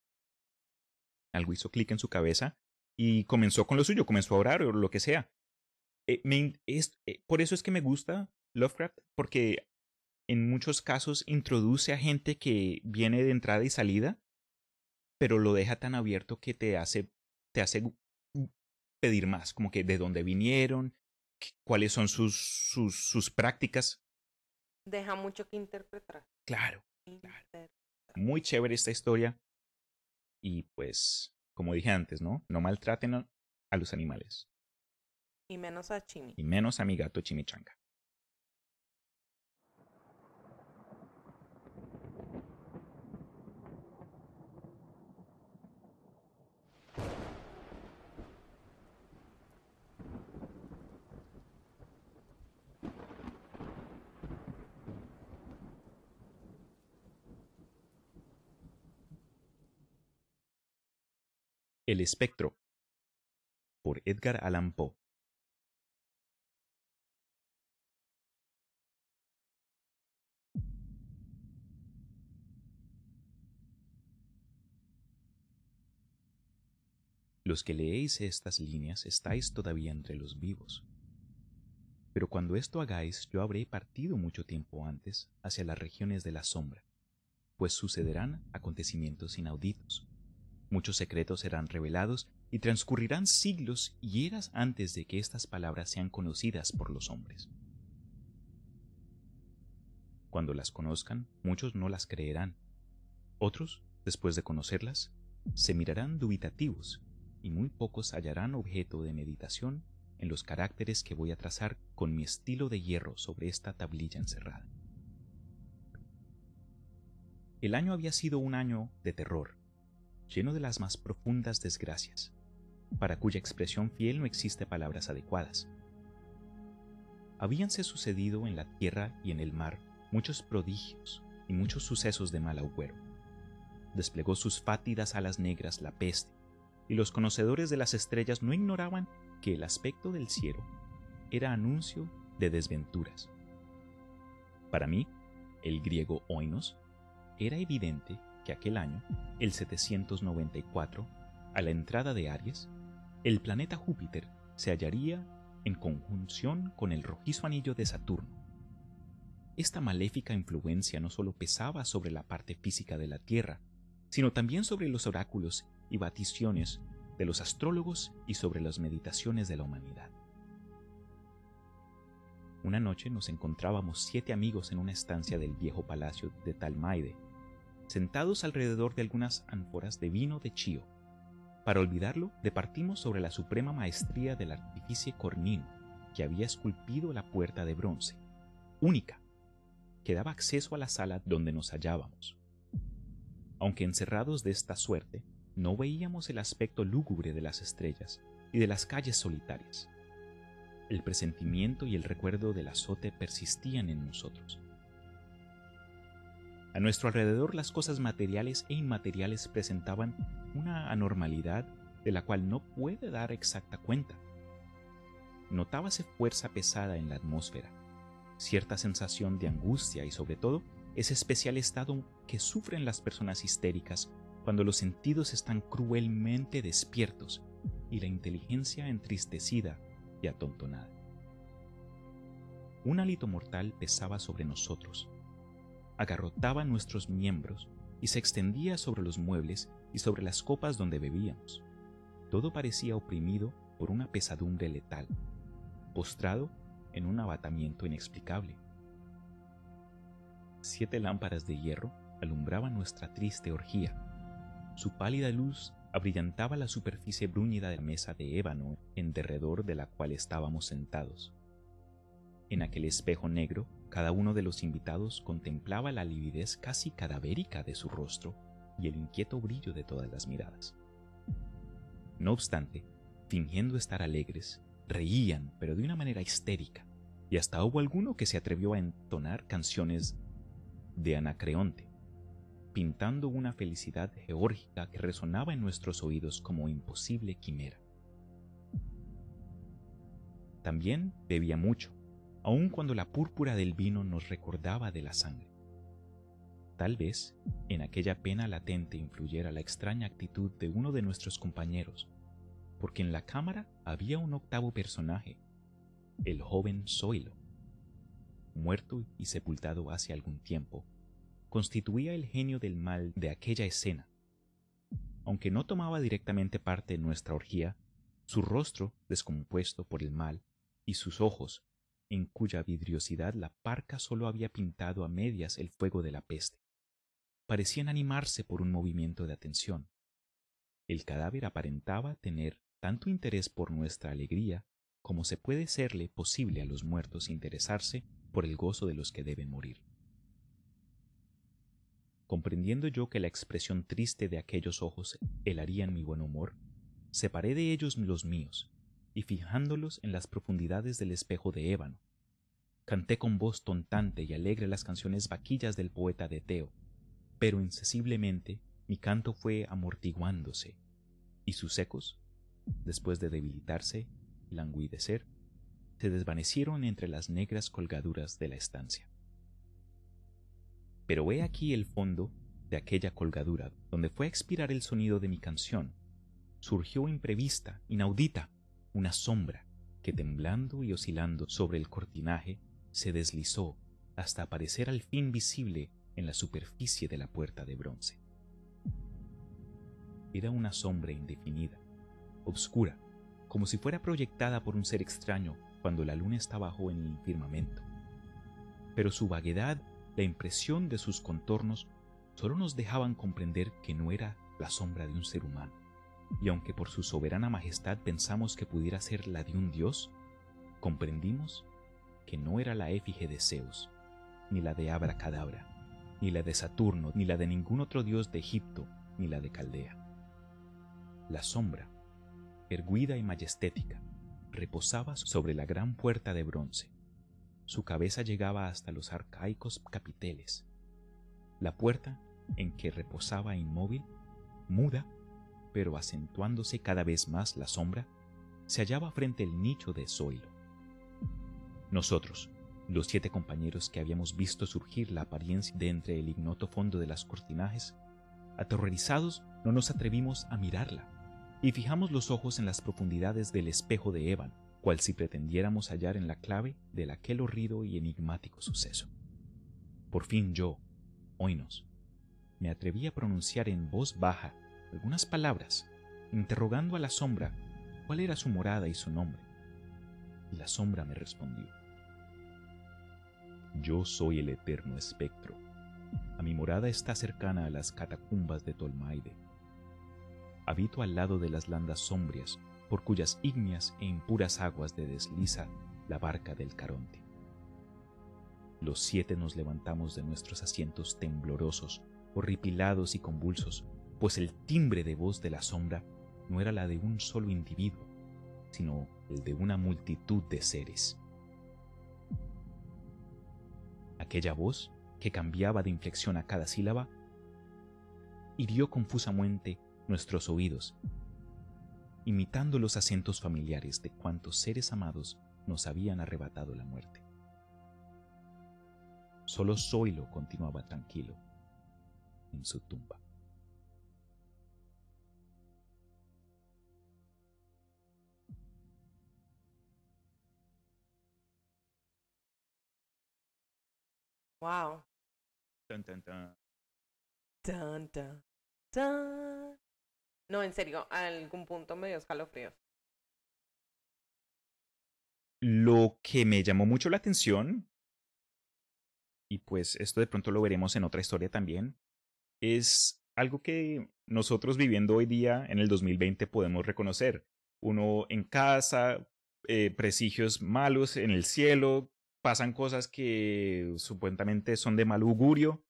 algo hizo clic en su cabeza y comenzó con lo suyo, comenzó a orar o lo que sea. Eh, me in- es- eh, por eso es que me gusta Lovecraft, porque en muchos casos introduce a gente que viene de entrada y salida, pero lo deja tan abierto que te hace, te hace pedir más, como que de dónde vinieron, cuáles son sus, sus, sus prácticas. Deja mucho que interpretar. Claro, Muy chévere esta historia. Y pues, como dije antes, ¿no? No maltraten a, a los animales, Y menos a Chimi. y menos a mi gato chimichanga. El espectro por Edgar Allan Poe. Los que leéis estas líneas estáis todavía entre los vivos. Pero cuando esto hagáis, yo habré partido mucho tiempo antes hacia las regiones de la sombra, pues sucederán acontecimientos inauditos. Muchos secretos serán revelados y transcurrirán siglos y eras antes de que estas palabras sean conocidas por los hombres. Cuando las conozcan, muchos no las creerán. Otros, después de conocerlas, se mirarán dubitativos y muy pocos hallarán objeto de meditación en los caracteres que voy a trazar con mi estilo de hierro sobre esta tablilla encerrada. El año había sido un año de terror, lleno de las más profundas desgracias, para cuya expresión fiel no existe palabras adecuadas. Habíanse sucedido en la tierra y en el mar muchos prodigios y muchos sucesos de mal agüero. Desplegó sus fátidas alas negras la peste, y los conocedores de las estrellas no ignoraban que el aspecto del cielo era anuncio de desventuras. Para mí, el griego oinos, era evidente que aquel año, el 794, a la entrada de Aries, el planeta Júpiter se hallaría en conjunción con el rojizo anillo de Saturno. Esta maléfica influencia no solo pesaba sobre la parte física de la Tierra, sino también sobre los oráculos y baticiones de los astrólogos y sobre las meditaciones de la humanidad. Una noche nos encontrábamos siete amigos en una estancia del viejo palacio de Talmaide, sentados alrededor de algunas ánforas de vino de Chío. Para olvidarlo, departimos sobre la suprema maestría del artífice Cornino, que había esculpido la puerta de bronce, única, que daba acceso a la sala donde nos hallábamos. Aunque encerrados de esta suerte, no veíamos el aspecto lúgubre de las estrellas y de las calles solitarias. El presentimiento y el recuerdo del azote persistían en nosotros. A nuestro alrededor las cosas materiales e inmateriales presentaban una anormalidad de la cual no puede dar exacta cuenta. Notábase fuerza pesada en la atmósfera, cierta sensación de angustia y sobre todo ese especial estado que sufren las personas histéricas cuando los sentidos están cruelmente despiertos y la inteligencia entristecida y atontonada. Un hálito mortal pesaba sobre nosotros, agarrotaba nuestros miembros y se extendía sobre los muebles y sobre las copas donde bebíamos. Todo parecía oprimido por una pesadumbre letal, postrado en un abatamiento inexplicable. Siete lámparas de hierro alumbraban nuestra triste orgía. Su pálida luz abrillantaba la superficie bruñida de la mesa de ébano en derredor de la cual estábamos sentados. En aquel espejo negro, cada uno de los invitados contemplaba la lividez casi cadavérica de su rostro y el inquieto brillo de todas las miradas. No obstante, fingiendo estar alegres, reían, pero de una manera histérica, y hasta hubo alguno que se atrevió a entonar canciones de Anacreonte, pintando una felicidad geórgica que resonaba en nuestros oídos como imposible quimera. También bebía mucho, aun cuando la púrpura del vino nos recordaba de la sangre. Tal vez en aquella pena latente influyera la extraña actitud de uno de nuestros compañeros, porque en la cámara había un octavo personaje, el joven Zoilo, muerto y sepultado hace algún tiempo, constituía el genio del mal de aquella escena. Aunque no tomaba directamente parte en nuestra orgía, su rostro, descompuesto por el mal, y sus ojos, en cuya vidriosidad la parca solo había pintado a medias el fuego de la peste, parecían animarse por un movimiento de atención. El cadáver aparentaba tener tanto interés por nuestra alegría como se puede serle posible a los muertos interesarse por el gozo de los que deben morir. Comprendiendo yo que la expresión triste de aquellos ojos helaría mi buen humor, separé de ellos los míos y fijándolos en las profundidades del espejo de ébano. Canté con voz tontante y alegre las canciones vaquillas del poeta de Teo, pero insensiblemente mi canto fue amortiguándose, y sus ecos, después de debilitarse y languidecer, se desvanecieron entre las negras colgaduras de la estancia. Pero he aquí el fondo de aquella colgadura, donde fue a expirar el sonido de mi canción. Surgió imprevista, inaudita, una sombra que temblando y oscilando sobre el cortinaje se deslizó hasta aparecer al fin visible en la superficie de la puerta de bronce. Era una sombra indefinida, obscura, como si fuera proyectada por un ser extraño cuando la luna está bajo en el firmamento. Pero su vaguedad, la impresión de sus contornos, solo nos dejaban comprender que no era la sombra de un ser humano y aunque por su soberana majestad pensamos que pudiera ser la de un dios, comprendimos que no era la éfige de Zeus, ni la de Abracadabra, ni la de Saturno, ni la de ningún otro dios de Egipto, ni la de Caldea. La sombra, erguida y majestética, reposaba sobre la gran puerta de bronce. Su cabeza llegaba hasta los arcaicos capiteles. La puerta, en que reposaba inmóvil, muda, pero acentuándose cada vez más la sombra, se hallaba frente al nicho de Zoilo. Nosotros, los siete compañeros que habíamos visto surgir la apariencia de entre el ignoto fondo de las cortinajes, aterrorizados no nos atrevimos a mirarla, y fijamos los ojos en las profundidades del espejo de Evan, cual si pretendiéramos hallar en la clave de aquel horrido y enigmático suceso. Por fin yo, oínos, me atreví a pronunciar en voz baja algunas palabras, interrogando a la sombra cuál era su morada y su nombre. Y la sombra me respondió. Yo soy el eterno espectro. A mi morada está cercana a las catacumbas de Tolmaide. Habito al lado de las landas sombrias, por cuyas ígneas e impuras aguas de desliza la barca del Caronte. Los siete nos levantamos de nuestros asientos temblorosos, horripilados y convulsos, pues el timbre de voz de la sombra no era la de un solo individuo, sino el de una multitud de seres. Aquella voz, que cambiaba de inflexión a cada sílaba, hirió confusamente nuestros oídos, imitando los acentos familiares de cuantos seres amados nos habían arrebatado la muerte. Solo Zoilo continuaba tranquilo en su tumba. Wow. Tan, tan, tan. Tan, tan, tan. No, en serio, a algún punto me dio escalofríos. Lo que me llamó mucho la atención, y pues esto de pronto lo veremos en otra historia también, es algo que nosotros viviendo hoy día en el 2020 podemos reconocer. Uno en casa, eh, presigios malos en el cielo, pasan cosas que supuestamente son de mal augurio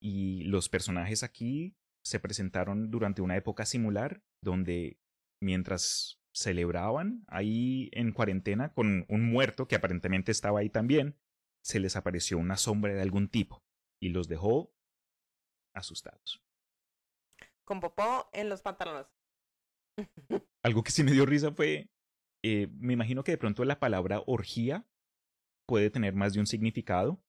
y los personajes aquí se presentaron durante una época similar donde mientras celebraban ahí en cuarentena con un muerto que aparentemente estaba ahí también, se les apareció una sombra de algún tipo y los dejó asustados. Con popó en los pantalones. Algo que sí me dio risa fue, eh, me imagino que de pronto la palabra orgía puede tener más de un significado,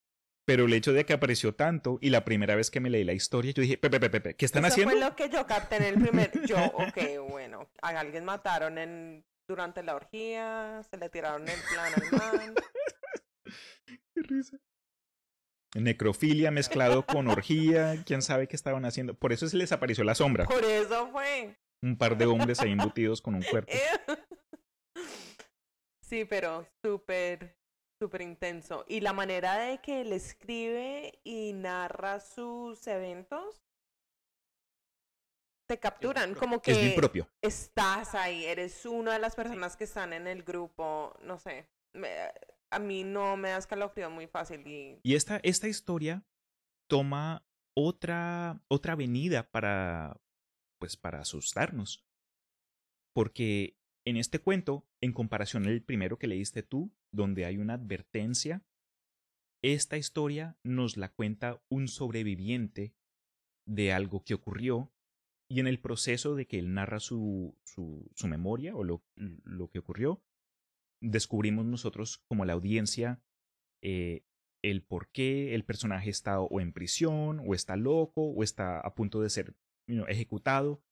pero el hecho de que apareció tanto y la primera vez que me leí la historia, yo dije, Pepe, Pepe, Pepe, ¿qué están Eso haciendo? fue lo que yo capté en el primer. Yo, ok, bueno. A alguien mataron en, durante la orgía, se le tiraron el plan al man. Qué risa. Necrofilia mezclado con orgía, quién sabe qué estaban haciendo. Por eso se les apareció la sombra. Por eso fue. Un par de hombres ahí embutidos con un cuerpo. Sí, pero súper, súper intenso. Y la manera de que él escribe y narra sus eventos te capturan, como que Es propio. estás ahí, eres una de las personas que están en el grupo, no sé. me- a mí no me da escalofrío muy fácil y Y esta, esta historia toma otra, otra avenida para, pues, para asustarnos. Porque en este cuento, en comparación al primero que leíste tú, donde hay una advertencia, esta historia nos la cuenta un sobreviviente de algo que ocurrió y en el proceso de que él narra su, su, su memoria o lo, lo que ocurrió, descubrimos nosotros como la audiencia eh, el por qué el personaje está o en prisión, o está loco, o está a punto de ser you know, ejecutado.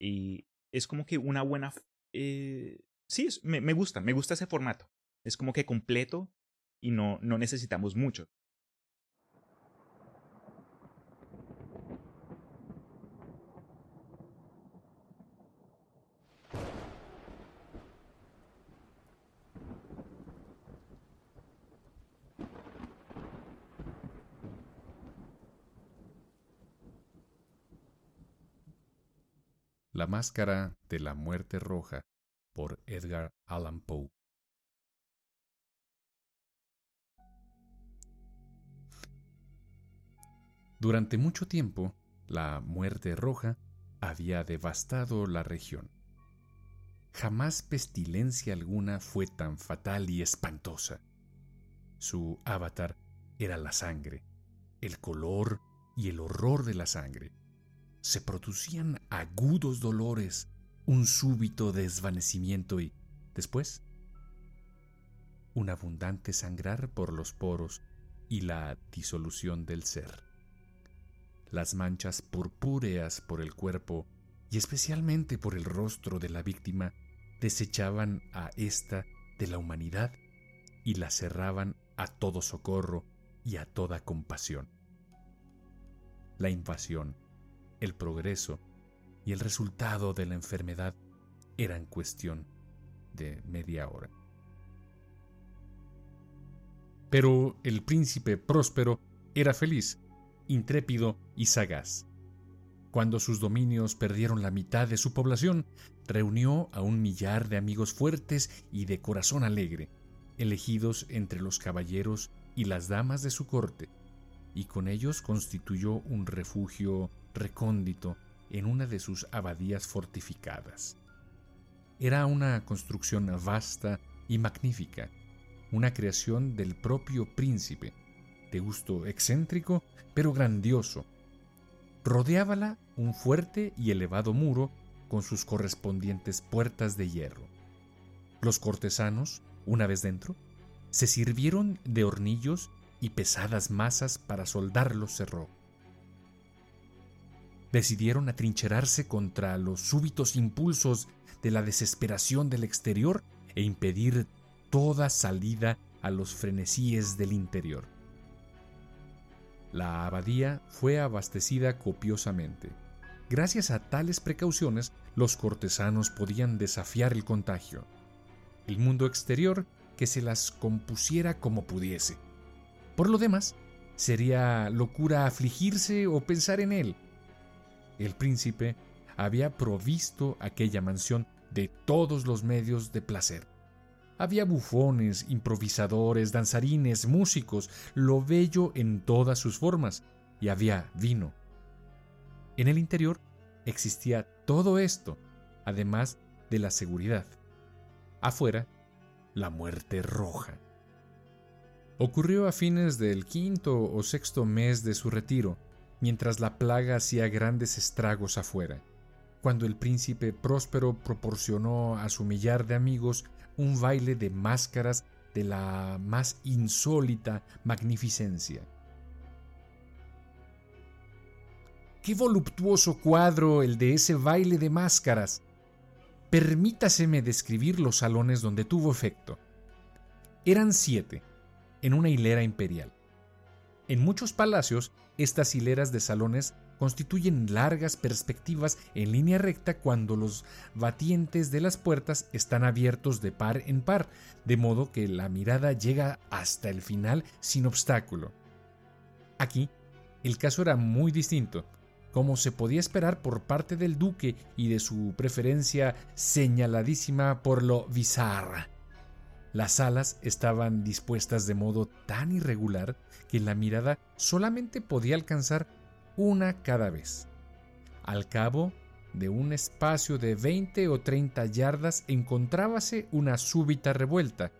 Y es como que una buena... eh, sí, me, me gusta, me gusta ese formato. Es como que completo y no, no necesitamos mucho. La máscara de la muerte roja por Edgar Allan Poe. Durante mucho tiempo, la muerte roja había devastado la región. Jamás pestilencia alguna fue tan fatal y espantosa. Su avatar era la sangre, el color y el horror de la sangre se producían agudos dolores, un súbito desvanecimiento y, después, un abundante sangrar por los poros y la disolución del ser. Las manchas purpúreas por el cuerpo y especialmente por el rostro de la víctima desechaban a ésta de la humanidad y la cerraban a todo socorro y a toda compasión. La invasión el progreso y el resultado de la enfermedad eran cuestión de media hora. Pero el príncipe próspero era feliz, intrépido y sagaz. Cuando sus dominios perdieron la mitad de su población, reunió a un millar de amigos fuertes y de corazón alegre, elegidos entre los caballeros y las damas de su corte, y con ellos constituyó un refugio recóndito en una de sus abadías fortificadas. Era una construcción vasta y magnífica, una creación del propio príncipe, de gusto excéntrico pero grandioso. Rodeábala un fuerte y elevado muro con sus correspondientes puertas de hierro. Los cortesanos, una vez dentro, se sirvieron de hornillos y pesadas masas para soldar los cerrojos decidieron atrincherarse contra los súbitos impulsos de la desesperación del exterior e impedir toda salida a los frenesíes del interior. La abadía fue abastecida copiosamente. Gracias a tales precauciones, los cortesanos podían desafiar el contagio. El mundo exterior que se las compusiera como pudiese. Por lo demás, sería locura afligirse o pensar en él. El príncipe había provisto aquella mansión de todos los medios de placer. Había bufones, improvisadores, danzarines, músicos, lo bello en todas sus formas, y había vino. En el interior existía todo esto, además de la seguridad. Afuera, la muerte roja. Ocurrió a fines del quinto o sexto mes de su retiro, mientras la plaga hacía grandes estragos afuera, cuando el príncipe próspero proporcionó a su millar de amigos un baile de máscaras de la más insólita magnificencia. Qué voluptuoso cuadro el de ese baile de máscaras. Permítaseme describir los salones donde tuvo efecto. Eran siete, en una hilera imperial. En muchos palacios, estas hileras de salones constituyen largas perspectivas en línea recta cuando los batientes de las puertas están abiertos de par en par, de modo que la mirada llega hasta el final sin obstáculo. Aquí, el caso era muy distinto como se podía esperar por parte del duque y de su preferencia señaladísima por lo bizarra. Las alas estaban dispuestas de modo tan irregular que la mirada solamente podía alcanzar una cada vez. Al cabo de un espacio de 20 o 30 yardas encontrábase una súbita revuelta,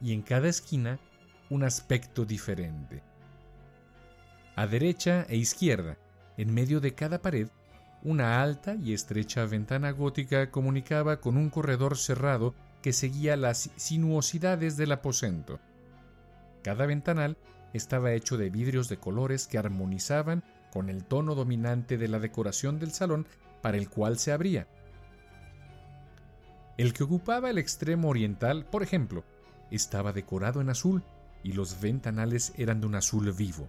y en cada esquina un aspecto diferente. A derecha e izquierda, en medio de cada pared, una alta y estrecha ventana gótica comunicaba con un corredor cerrado que seguía las sinuosidades del aposento. Cada ventanal estaba hecho de vidrios de colores que armonizaban con el tono dominante de la decoración del salón para el cual se abría. El que ocupaba el extremo oriental, por ejemplo, estaba decorado en azul y los ventanales eran de un azul vivo.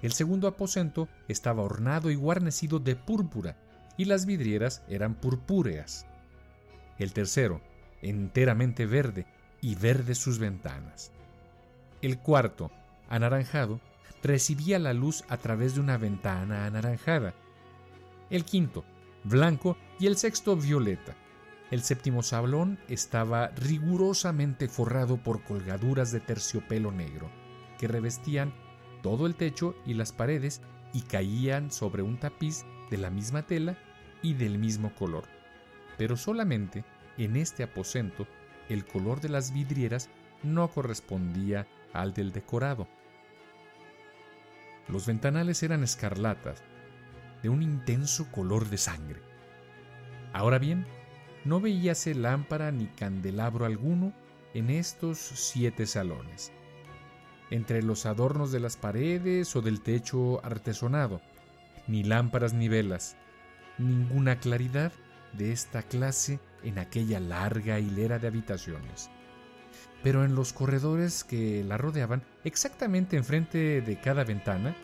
El segundo aposento estaba ornado y guarnecido de púrpura, y las vidrieras eran purpúreas. El tercero, enteramente verde, y verde sus ventanas. El cuarto, anaranjado, recibía la luz a través de una ventana anaranjada. El quinto, blanco, y el sexto, violeta. El séptimo sablón estaba rigurosamente forrado por colgaduras de terciopelo negro, que revestían todo el techo y las paredes y caían sobre un tapiz de la misma tela y del mismo color. Pero solamente en este aposento el color de las vidrieras no correspondía al del decorado. Los ventanales eran escarlatas, de un intenso color de sangre. Ahora bien, no veíase lámpara ni candelabro alguno en estos siete salones entre los adornos de las paredes o del techo artesonado, ni lámparas ni velas, ninguna claridad de esta clase en aquella larga hilera de habitaciones. Pero en los corredores que la rodeaban, exactamente enfrente de cada ventana,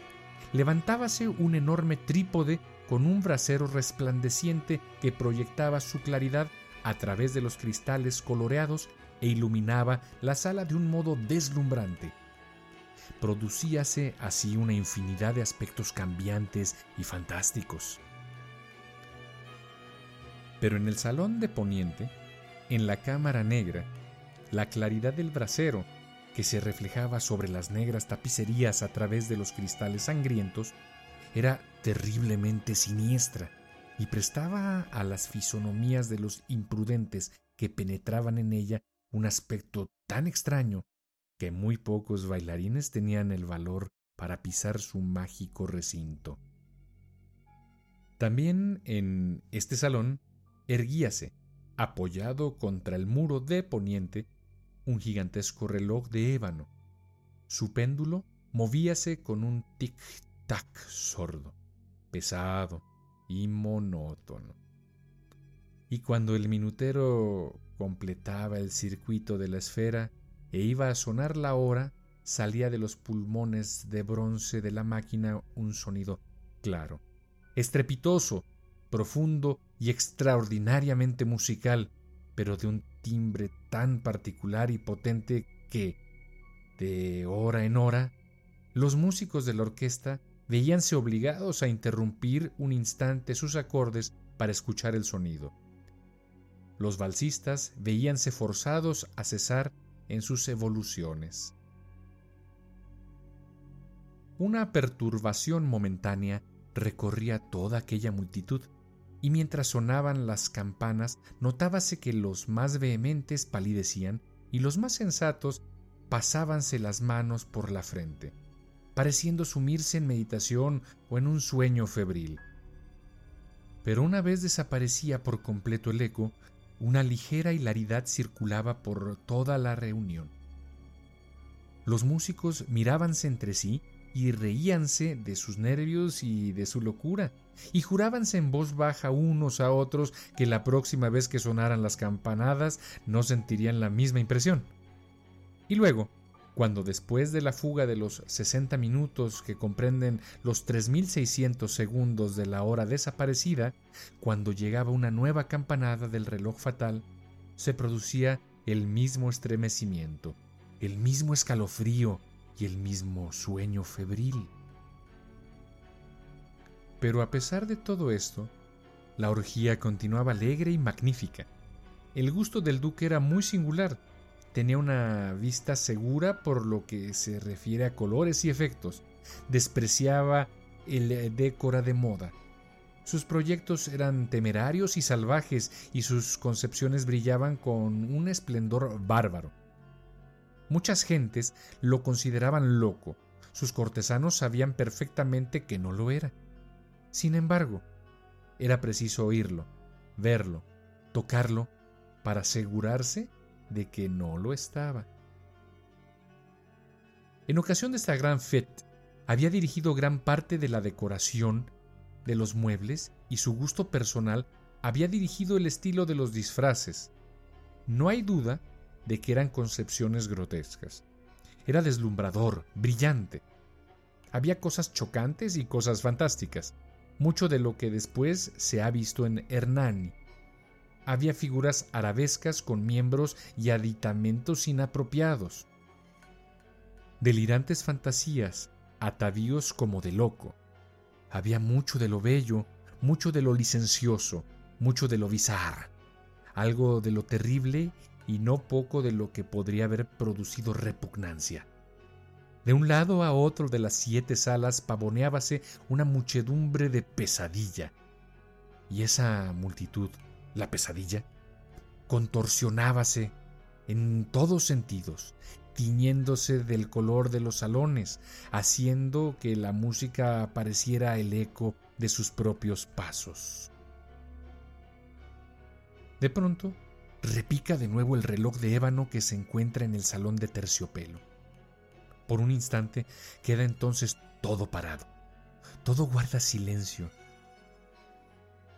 levantábase un enorme trípode con un brasero resplandeciente que proyectaba su claridad a través de los cristales coloreados e iluminaba la sala de un modo deslumbrante producíase así una infinidad de aspectos cambiantes y fantásticos. Pero en el salón de poniente, en la cámara negra, la claridad del brasero, que se reflejaba sobre las negras tapicerías a través de los cristales sangrientos, era terriblemente siniestra y prestaba a las fisonomías de los imprudentes que penetraban en ella un aspecto tan extraño que muy pocos bailarines tenían el valor para pisar su mágico recinto. También en este salón erguíase, apoyado contra el muro de poniente, un gigantesco reloj de ébano. Su péndulo movíase con un tic-tac sordo, pesado y monótono. Y cuando el minutero completaba el circuito de la esfera, e iba a sonar la hora, salía de los pulmones de bronce de la máquina un sonido claro, estrepitoso, profundo y extraordinariamente musical, pero de un timbre tan particular y potente que, de hora en hora, los músicos de la orquesta veíanse obligados a interrumpir un instante sus acordes para escuchar el sonido. Los balsistas veíanse forzados a cesar en sus evoluciones. Una perturbación momentánea recorría toda aquella multitud, y mientras sonaban las campanas notábase que los más vehementes palidecían y los más sensatos pasábanse las manos por la frente, pareciendo sumirse en meditación o en un sueño febril. Pero una vez desaparecía por completo el eco, una ligera hilaridad circulaba por toda la reunión. Los músicos mirábanse entre sí y reíanse de sus nervios y de su locura, y jurábanse en voz baja unos a otros que la próxima vez que sonaran las campanadas no sentirían la misma impresión. Y luego, cuando después de la fuga de los 60 minutos que comprenden los 3.600 segundos de la hora desaparecida, cuando llegaba una nueva campanada del reloj fatal, se producía el mismo estremecimiento, el mismo escalofrío, y el mismo sueño febril. Pero a pesar de todo esto, la orgía continuaba alegre y magnífica. El gusto del duque era muy singular. Tenía una vista segura por lo que se refiere a colores y efectos. Despreciaba el décora de moda. Sus proyectos eran temerarios y salvajes y sus concepciones brillaban con un esplendor bárbaro. Muchas gentes lo consideraban loco. Sus cortesanos sabían perfectamente que no lo era. Sin embargo, era preciso oírlo, verlo, tocarlo, para asegurarse de que no lo estaba. En ocasión de esta gran fête, había dirigido gran parte de la decoración de los muebles y su gusto personal había dirigido el estilo de los disfraces. No hay duda de que eran concepciones grotescas. Era deslumbrador, brillante. Había cosas chocantes y cosas fantásticas, mucho de lo que después se ha visto en Hernani. Había figuras arabescas con miembros y aditamentos inapropiados. Delirantes fantasías, atavíos como de loco. Había mucho de lo bello, mucho de lo licencioso, mucho de lo bizarro, algo de lo terrible y no poco de lo que podría haber producido repugnancia. De un lado a otro de las siete salas pavoneábase una muchedumbre de pesadilla. Y esa multitud, la pesadilla, contorsionábase en todos sentidos, tiñéndose del color de los salones, haciendo que la música pareciera el eco de sus propios pasos. De pronto, repica de nuevo el reloj de ébano que se encuentra en el salón de terciopelo. Por un instante queda entonces todo parado. Todo guarda silencio,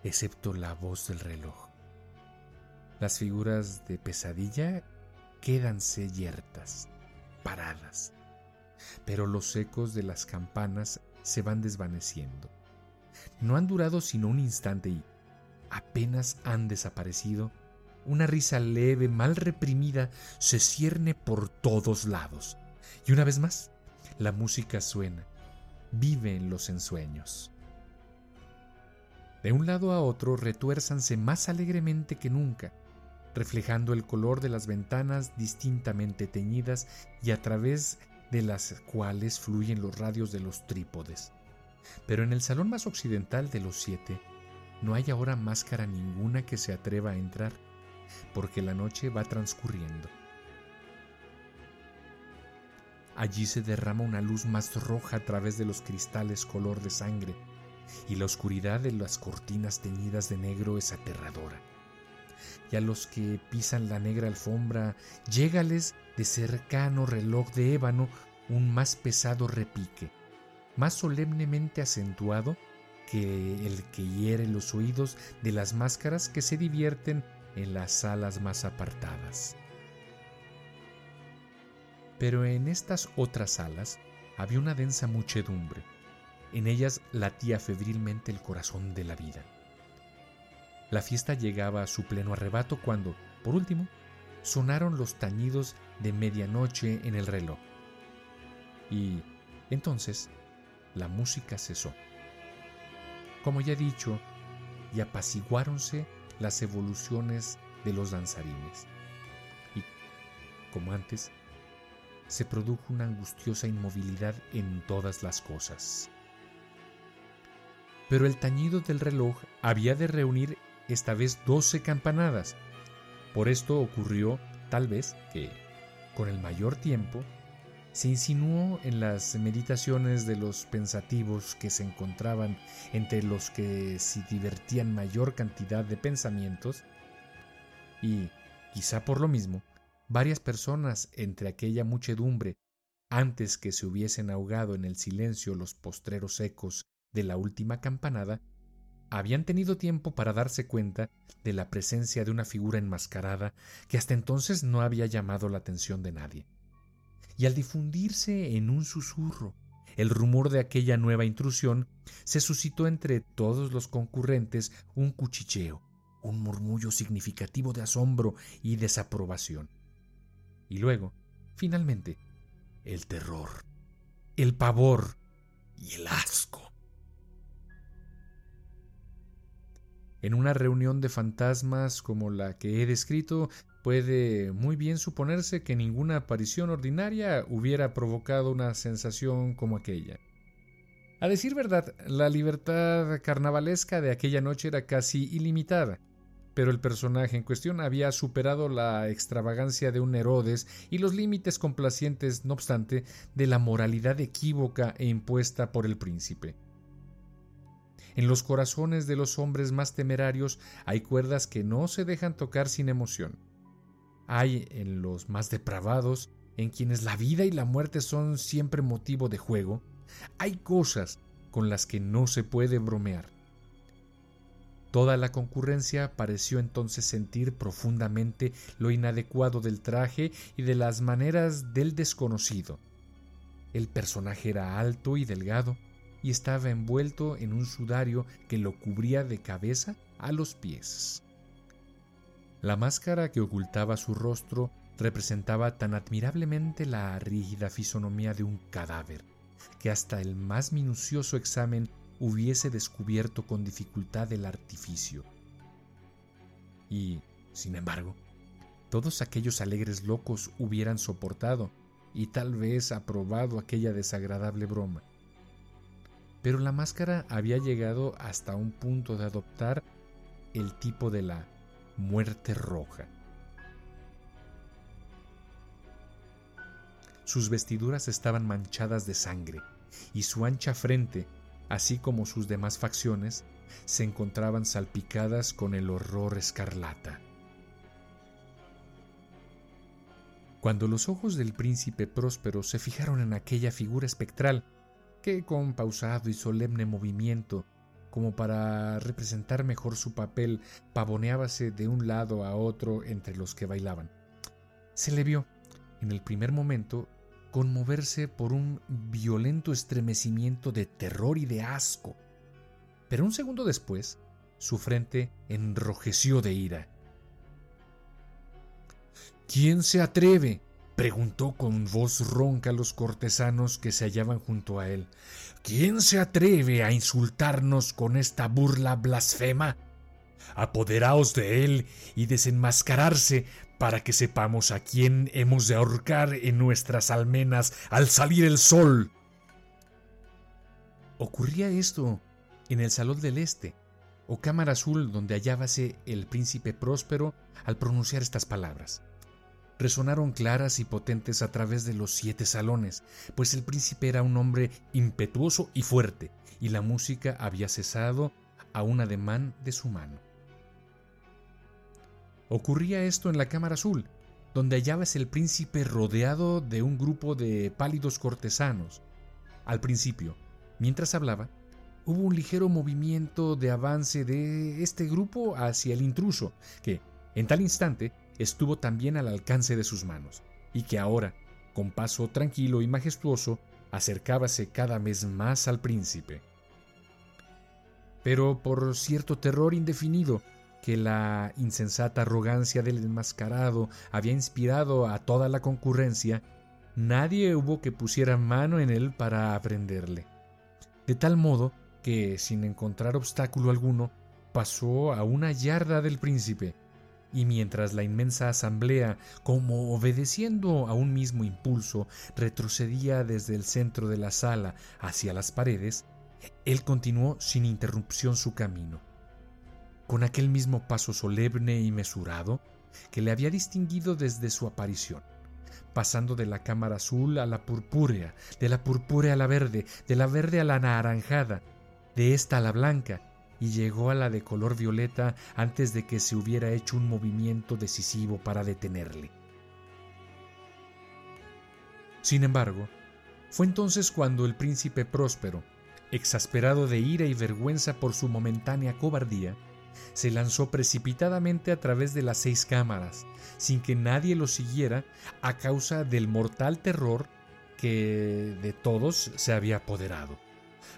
excepto la voz del reloj. Las figuras de pesadilla quédanse yertas, paradas, pero los ecos de las campanas se van desvaneciendo. No han durado sino un instante y apenas han desaparecido una risa leve, mal reprimida, se cierne por todos lados. Y una vez más, la música suena, vive en los ensueños. De un lado a otro retuérzanse más alegremente que nunca, reflejando el color de las ventanas distintamente teñidas y a través de las cuales fluyen los radios de los trípodes. Pero en el salón más occidental de los siete no hay ahora máscara ninguna que se atreva a entrar porque la noche va transcurriendo. Allí se derrama una luz más roja a través de los cristales color de sangre, y la oscuridad de las cortinas teñidas de negro es aterradora. Y a los que pisan la negra alfombra, llégales de cercano reloj de ébano un más pesado repique, más solemnemente acentuado que el que hiere los oídos de las máscaras que se divierten en las salas más apartadas. Pero en estas otras salas había una densa muchedumbre. En ellas latía febrilmente el corazón de la vida. La fiesta llegaba a su pleno arrebato cuando, por último, sonaron los tañidos de medianoche en el reloj. Y entonces la música cesó. Como ya he dicho, y apaciguáronse las evoluciones de los danzarines. Y, como antes, se produjo una angustiosa inmovilidad en todas las cosas. Pero el tañido del reloj había de reunir esta vez doce campanadas. Por esto ocurrió, tal vez, que, con el mayor tiempo, se insinuó en las meditaciones de los pensativos que se encontraban entre los que se divertían mayor cantidad de pensamientos, y, quizá por lo mismo, varias personas entre aquella muchedumbre, antes que se hubiesen ahogado en el silencio los postreros ecos de la última campanada, habían tenido tiempo para darse cuenta de la presencia de una figura enmascarada que hasta entonces no había llamado la atención de nadie. Y al difundirse en un susurro el rumor de aquella nueva intrusión, se suscitó entre todos los concurrentes un cuchicheo, un murmullo significativo de asombro y desaprobación. Y luego, finalmente, el terror, el pavor y el asco. En una reunión de fantasmas como la que he descrito, puede muy bien suponerse que ninguna aparición ordinaria hubiera provocado una sensación como aquella. A decir verdad, la libertad carnavalesca de aquella noche era casi ilimitada, pero el personaje en cuestión había superado la extravagancia de un Herodes y los límites complacientes, no obstante, de la moralidad equívoca e impuesta por el príncipe. En los corazones de los hombres más temerarios hay cuerdas que no se dejan tocar sin emoción. Hay en los más depravados, en quienes la vida y la muerte son siempre motivo de juego, hay cosas con las que no se puede bromear. Toda la concurrencia pareció entonces sentir profundamente lo inadecuado del traje y de las maneras del desconocido. El personaje era alto y delgado, y estaba envuelto en un sudario que lo cubría de cabeza a los pies. La máscara que ocultaba su rostro representaba tan admirablemente la rígida fisonomía de un cadáver, que hasta el más minucioso examen hubiese descubierto con dificultad el artificio. Y, sin embargo, todos aquellos alegres locos hubieran soportado y tal vez aprobado aquella desagradable broma pero la máscara había llegado hasta un punto de adoptar el tipo de la muerte roja. Sus vestiduras estaban manchadas de sangre y su ancha frente, así como sus demás facciones, se encontraban salpicadas con el horror escarlata. Cuando los ojos del príncipe próspero se fijaron en aquella figura espectral, que con pausado y solemne movimiento, como para representar mejor su papel, pavoneábase de un lado a otro entre los que bailaban. Se le vio, en el primer momento, conmoverse por un violento estremecimiento de terror y de asco. Pero un segundo después, su frente enrojeció de ira. ¿Quién se atreve? preguntó con voz ronca a los cortesanos que se hallaban junto a él. ¿Quién se atreve a insultarnos con esta burla blasfema? Apoderaos de él y desenmascararse para que sepamos a quién hemos de ahorcar en nuestras almenas al salir el sol. Ocurría esto en el Salón del Este, o Cámara Azul donde hallábase el príncipe próspero al pronunciar estas palabras resonaron claras y potentes a través de los siete salones, pues el príncipe era un hombre impetuoso y fuerte, y la música había cesado a un ademán de su mano. Ocurría esto en la Cámara Azul, donde hallábase el príncipe rodeado de un grupo de pálidos cortesanos. Al principio, mientras hablaba, hubo un ligero movimiento de avance de este grupo hacia el intruso, que, en tal instante, estuvo también al alcance de sus manos, y que ahora, con paso tranquilo y majestuoso, acercábase cada vez más al príncipe. Pero por cierto terror indefinido que la insensata arrogancia del enmascarado había inspirado a toda la concurrencia, nadie hubo que pusiera mano en él para aprenderle. De tal modo que, sin encontrar obstáculo alguno, pasó a una yarda del príncipe, y mientras la inmensa asamblea, como obedeciendo a un mismo impulso, retrocedía desde el centro de la sala hacia las paredes, él continuó sin interrupción su camino, con aquel mismo paso solemne y mesurado que le había distinguido desde su aparición, pasando de la cámara azul a la purpúrea, de la purpúrea a la verde, de la verde a la anaranjada, de esta a la blanca, y llegó a la de color violeta antes de que se hubiera hecho un movimiento decisivo para detenerle. Sin embargo, fue entonces cuando el príncipe próspero, exasperado de ira y vergüenza por su momentánea cobardía, se lanzó precipitadamente a través de las seis cámaras, sin que nadie lo siguiera a causa del mortal terror que de todos se había apoderado.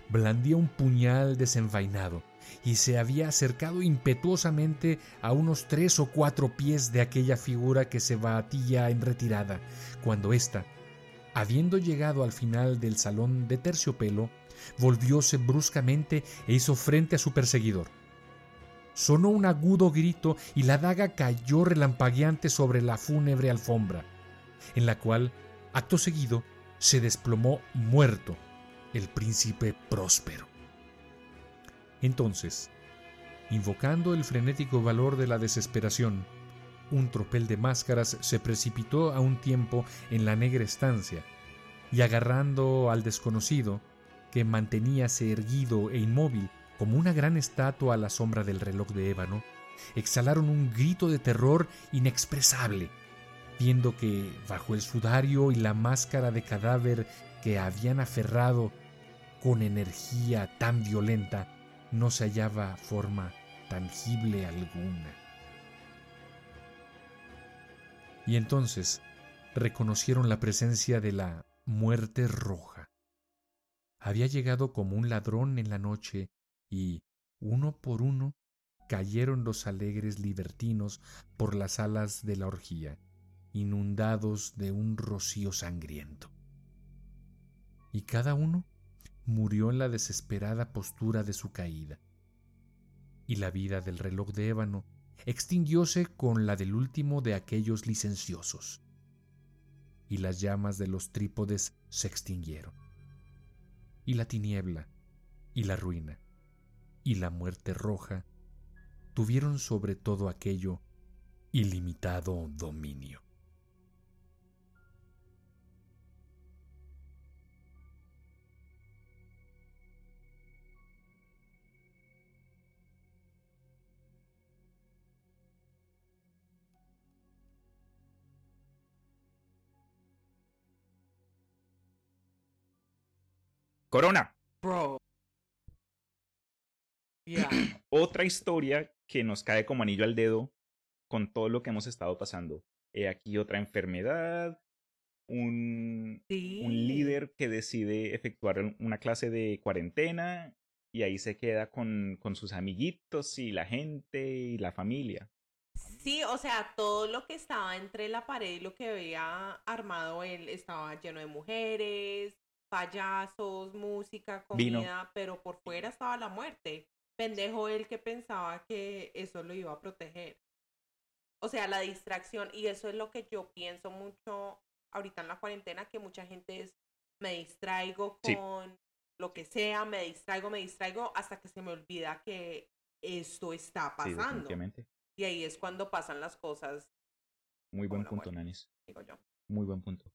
Blandía un puñal desenvainado y se había acercado impetuosamente a unos tres o cuatro pies de aquella figura que se batía en retirada, cuando ésta, habiendo llegado al final del salón de terciopelo, volvióse bruscamente e hizo frente a su perseguidor. Sonó un agudo grito y la daga cayó relampagueante sobre la fúnebre alfombra, en la cual, acto seguido, se desplomó muerto el príncipe próspero. Entonces, invocando el frenético valor de la desesperación, un tropel de máscaras se precipitó a un tiempo en la negra estancia, y agarrando al desconocido, que manteníase erguido e inmóvil como una gran estatua a la sombra del reloj de ébano, exhalaron un grito de terror inexpresable, viendo que, bajo el sudario y la máscara de cadáver que habían aferrado con energía tan violenta, no se hallaba forma tangible alguna. Y entonces reconocieron la presencia de la muerte roja. Había llegado como un ladrón en la noche y, uno por uno, cayeron los alegres libertinos por las alas de la orgía, inundados de un rocío sangriento. Y cada uno murió en la desesperada postura de su caída. Y la vida del reloj de ébano extinguióse con la del último de aquellos licenciosos. Y las llamas de los trípodes se extinguieron. Y la tiniebla, y la ruina, y la muerte roja tuvieron sobre todo aquello ilimitado dominio. Corona. Bro. Yeah. Otra historia que nos cae como anillo al dedo con todo lo que hemos estado pasando. He aquí otra enfermedad, un, Sí. un líder que decide efectuar una clase de cuarentena y ahí se queda con, con sus amiguitos y la gente y la familia. Sí, o sea, todo lo que estaba entre la pared y lo que había armado él estaba lleno de mujeres, payasos, música, Vino. comida, pero por fuera estaba la muerte. Pendejo él que pensaba que eso lo iba a proteger. O sea, la distracción, y eso es lo que yo pienso mucho ahorita en la cuarentena, que mucha gente es, me distraigo Sí. con lo que sea, me distraigo, me distraigo, hasta que se me olvida que esto está pasando. Y ahí es cuando pasan las cosas, Muy buen punto. Nanis. digo yo. Muy buen punto.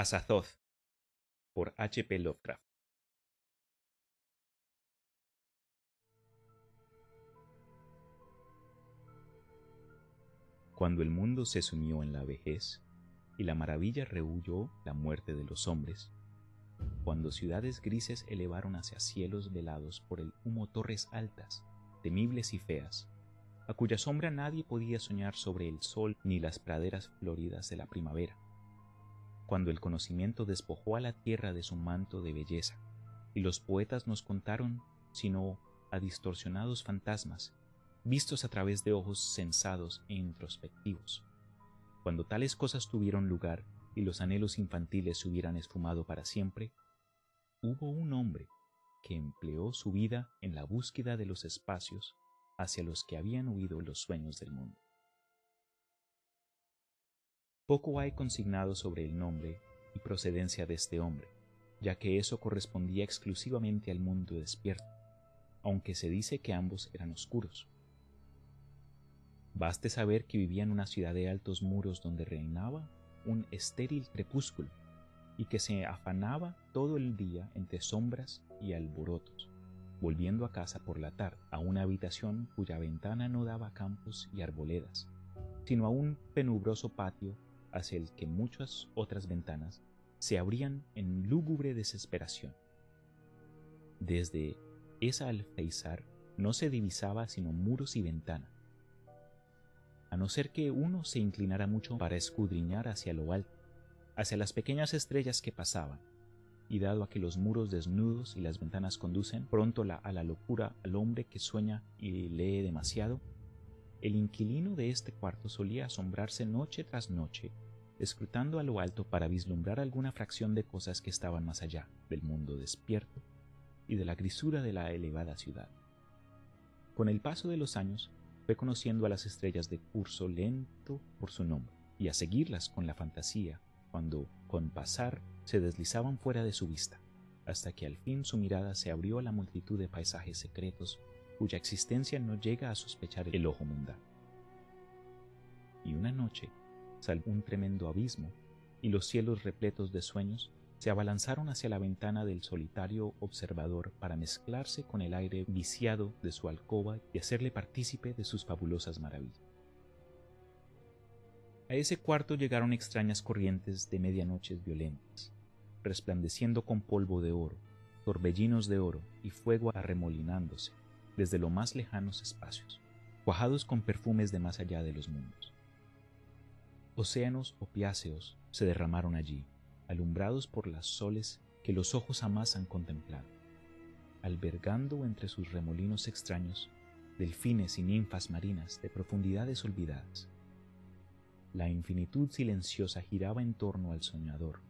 Asazoth por H.P. Lovecraft. Cuando el mundo se sumió en la vejez y la maravilla rehuyó la muerte de los hombres, cuando ciudades grises elevaron hacia cielos velados por el humo torres altas, temibles y feas, a cuya sombra nadie podía soñar sobre el sol ni las praderas floridas de la primavera cuando el conocimiento despojó a la tierra de su manto de belleza, y los poetas nos contaron, sino a distorsionados fantasmas, vistos a través de ojos sensados e introspectivos. Cuando tales cosas tuvieron lugar y los anhelos infantiles se hubieran esfumado para siempre, hubo un hombre que empleó su vida en la búsqueda de los espacios hacia los que habían huido los sueños del mundo. Poco hay consignado sobre el nombre y procedencia de este hombre, ya que eso correspondía exclusivamente al mundo despierto, aunque se dice que ambos eran oscuros. Baste saber que vivía en una ciudad de altos muros donde reinaba un estéril crepúsculo y que se afanaba todo el día entre sombras y alborotos, volviendo a casa por la tarde, a una habitación cuya ventana no daba campos y arboledas, sino a un penubroso patio hacia el que muchas otras ventanas se abrían en lúgubre desesperación. Desde esa alfeizar no se divisaba sino muros y ventana, a no ser que uno se inclinara mucho para escudriñar hacia lo alto, hacia las pequeñas estrellas que pasaban, y dado a que los muros desnudos y las ventanas conducen pronto a la locura al hombre que sueña y lee demasiado, el inquilino de este cuarto solía asombrarse noche tras noche, escrutando a lo alto para vislumbrar alguna fracción de cosas que estaban más allá del mundo despierto y de la grisura de la elevada ciudad. Con el paso de los años, fue conociendo a las estrellas de curso lento por su nombre, y a seguirlas con la fantasía, cuando, con pasar, se deslizaban fuera de su vista, hasta que al fin su mirada se abrió a la multitud de paisajes secretos cuya existencia no llega a sospechar el ojo mundano. Y una noche salvó un tremendo abismo, y los cielos repletos de sueños se abalanzaron hacia la ventana del solitario observador para mezclarse con el aire viciado de su alcoba y hacerle partícipe de sus fabulosas maravillas. A ese cuarto llegaron extrañas corrientes de medianoches violentas, resplandeciendo con polvo de oro, torbellinos de oro y fuego arremolinándose desde los más lejanos espacios, cuajados con perfumes de más allá de los mundos. Océanos opiáceos se derramaron allí, alumbrados por las soles que los ojos jamás han contemplado, albergando entre sus remolinos extraños delfines y ninfas marinas de profundidades olvidadas. La infinitud silenciosa giraba en torno al soñador,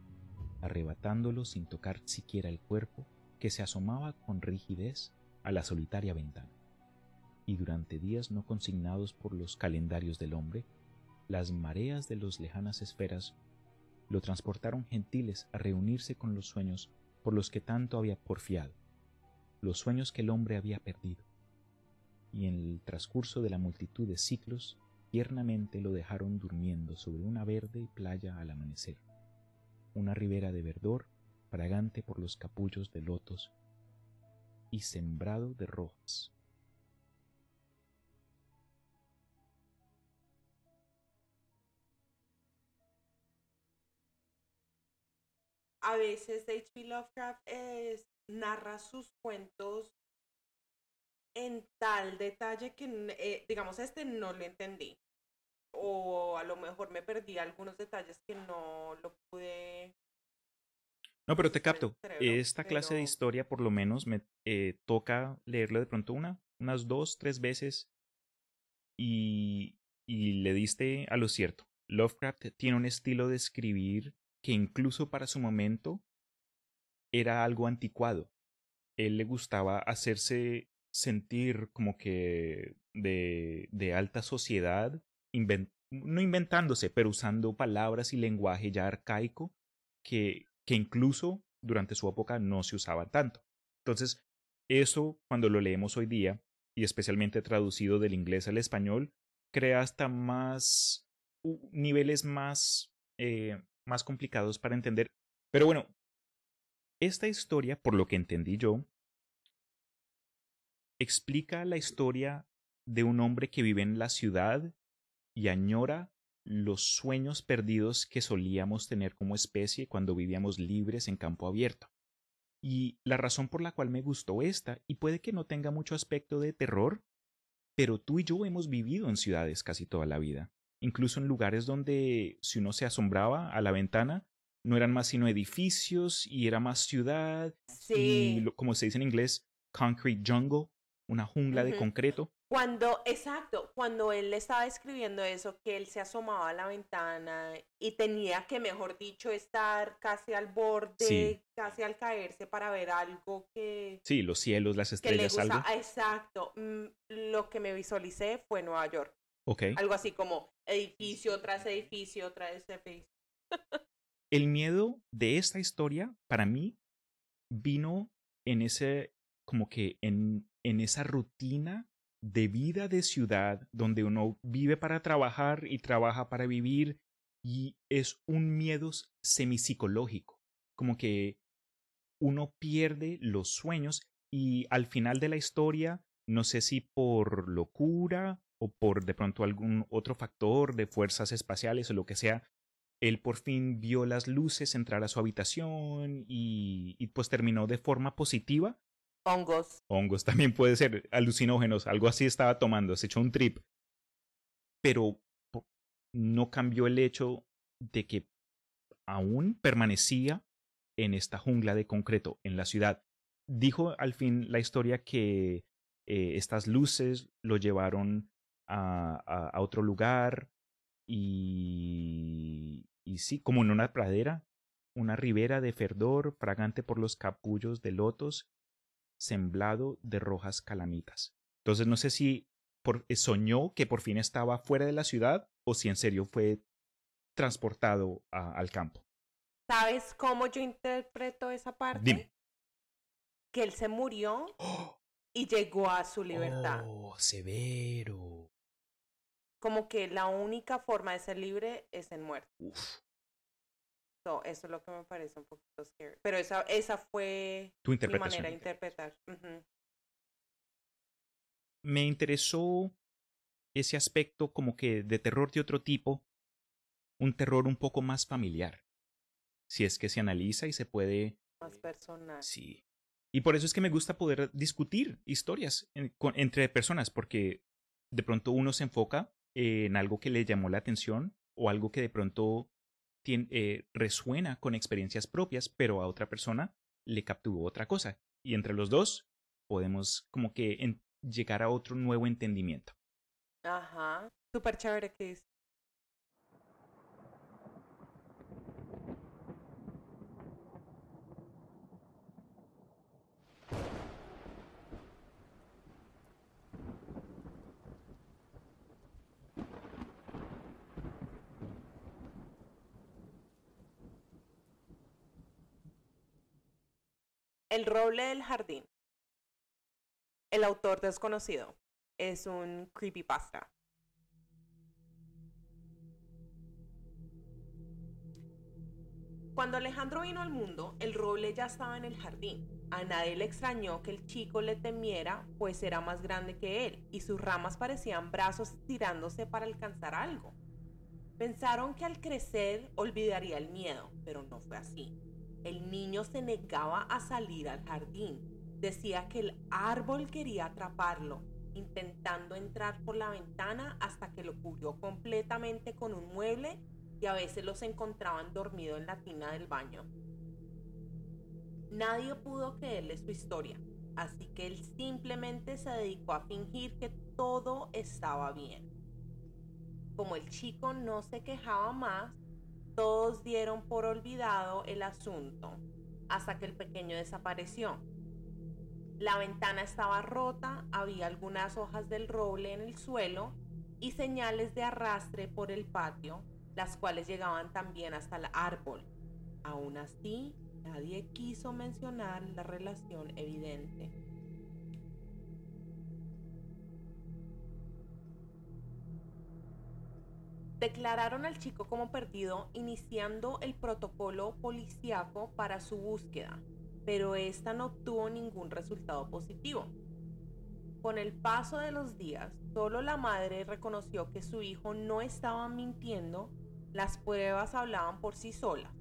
arrebatándolo sin tocar siquiera el cuerpo que se asomaba con rigidez a la solitaria ventana. Y durante días no consignados por los calendarios del hombre, las mareas de las lejanas esferas lo transportaron gentiles a reunirse con los sueños por los que tanto había porfiado, los sueños que el hombre había perdido. Y en el transcurso de la multitud de ciclos, tiernamente lo dejaron durmiendo sobre una verde playa al amanecer, una ribera de verdor fragante por los capullos de lotos y sembrado de rojas. a veces H.P. Lovecraft es, narra sus cuentos en tal detalle que, eh, digamos, este no lo entendí. O a lo mejor me perdí algunos detalles que no lo pude. No, pero te capto. Esta clase de historia, por lo menos, me eh, toca leerla de pronto una, unas dos, tres veces. Y, y le diste a lo cierto. Lovecraft tiene un estilo de escribir que incluso para su momento era algo anticuado. Él le gustaba hacerse sentir como que de, de alta sociedad, no inventándose, pero usando palabras y lenguaje ya arcaico que, que incluso durante su época no se usaba tanto. Entonces, eso cuando lo leemos hoy día, y especialmente traducido del inglés al español, crea hasta más niveles más eh, más complicados para entender. Pero bueno, esta historia, por lo que entendí yo, explica la historia de un hombre que vive en la ciudad y añora los sueños perdidos que solíamos tener como especie cuando vivíamos libres en campo abierto. Y la razón por la cual me gustó esta, y puede que no tenga mucho aspecto de terror, pero tú y yo hemos vivido en ciudades casi toda la vida, incluso en lugares donde si uno se asombraba a la ventana, no eran más sino edificios y era más ciudad y como se dice en inglés, concrete jungle, una jungla de concreto. Cuando, exacto, cuando él estaba escribiendo eso, que él se asomaba a la ventana y tenía que, mejor dicho, estar casi al borde, casi al caerse para ver algo que... Sí, los cielos, las estrellas, algo. Exacto, mm, lo que me visualicé fue Nueva York. Ok. Algo así como edificio tras edificio tras edificio. El miedo de esta historia, para mí, vino en ese, como que en, en esa rutina de vida de ciudad donde uno vive para trabajar y trabaja para vivir y es un miedo semipsicológico, como que uno pierde los sueños y al final de la historia, no sé si por locura o por de pronto algún otro factor de fuerzas espaciales o lo que sea, él por fin vio las luces entrar a su habitación y, y pues terminó de forma positiva Hongos. Hongos también puede ser alucinógenos, algo así estaba tomando, se echó un trip. Pero no cambió el hecho de que aún permanecía en esta jungla de concreto, en la ciudad. Dijo al fin la historia que eh, estas luces lo llevaron a, otro lugar y, y sí, como en una pradera, una ribera de ferdor fragante por los capullos de lotos semblado de rojas calamitas. Entonces no sé si por, eh, soñó que por fin estaba fuera de la ciudad o si en serio fue transportado al campo. ¿Sabes cómo yo interpreto esa parte? Dime. Que él se murió y llegó a su libertad. Oh, severo. Como que la única forma de ser libre es en muerte. Uf eso es lo que me parece un poquito scary. Pero esa, esa fue tu mi manera de interpretar. Me interesó ese aspecto como que de terror de otro tipo, un terror un poco más familiar. Si es que se analiza y se puede... Más personal. Sí. Y por eso es que me gusta poder discutir historias entre personas, porque de pronto uno se enfoca en algo que le llamó la atención o algo que de pronto eh, resuena con experiencias propias, pero a otra persona le capturó otra cosa. Y entre los dos podemos como que llegar a otro nuevo entendimiento. Ajá, súper chévere, Chris. El roble del jardín. El autor desconocido. Es un creepypasta. Cuando Alejandro vino al mundo, el roble ya estaba en el jardín. A nadie le extrañó que el chico le temiera, pues era más grande que él, y sus ramas parecían brazos tirándose para alcanzar algo. Pensaron que al crecer olvidaría el miedo, pero no fue así. El niño se negaba a salir al jardín. Decía que el árbol quería atraparlo, intentando entrar por la ventana hasta que lo cubrió completamente con un mueble y a veces los encontraban dormido en la tina del baño. Nadie pudo creerle su historia, así que él simplemente se dedicó a fingir que todo estaba bien. Como el chico no se quejaba más, todos dieron por olvidado el asunto hasta que el pequeño desapareció. La ventana estaba rota, había algunas hojas del roble en el suelo y señales de arrastre por el patio, las cuales llegaban también hasta el árbol. Aún así, nadie quiso mencionar la relación evidente. Declararon al chico como perdido, iniciando el protocolo policíaco para su búsqueda, pero esta no obtuvo ningún resultado positivo. Con el paso de los días, solo la madre reconoció que su hijo no estaba mintiendo, las pruebas hablaban por sí solas.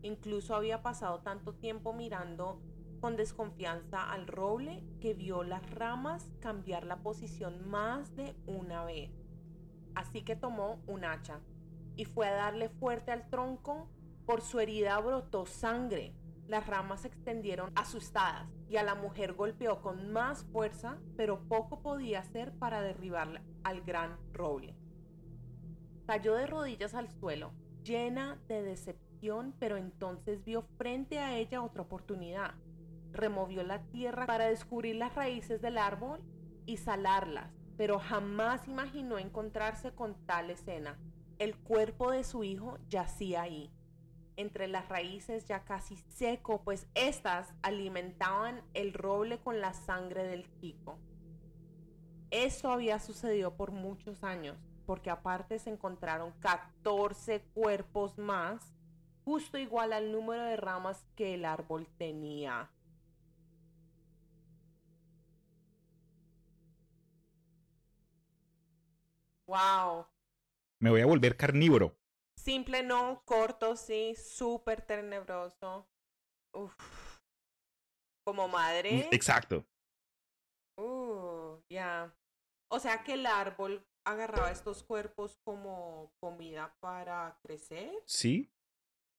Incluso había pasado tanto tiempo mirando con desconfianza al roble que vio las ramas cambiar la posición más de una vez. Así que tomó un hacha y fue a darle fuerte al tronco. Por su herida brotó sangre. Las ramas se extendieron asustadas y a la mujer golpeó con más fuerza, pero poco podía hacer para derribar al gran roble. Cayó de rodillas al suelo, llena de decepción, pero entonces vio frente a ella otra oportunidad removió la tierra para descubrir las raíces del árbol y salarlas, pero jamás imaginó encontrarse con tal escena. El cuerpo de su hijo yacía ahí, entre las raíces ya casi seco, pues éstas alimentaban el roble con la sangre del chico. Esto había sucedido por muchos años, porque aparte se encontraron 14 cuerpos más, justo igual al número de ramas que el árbol tenía. Wow. Me voy a volver carnívoro. Simple no, corto sí, súper tenebroso. Uf. Como madre. Exacto. Uh, ya. O sea que el árbol agarraba estos cuerpos como comida para crecer. Sí.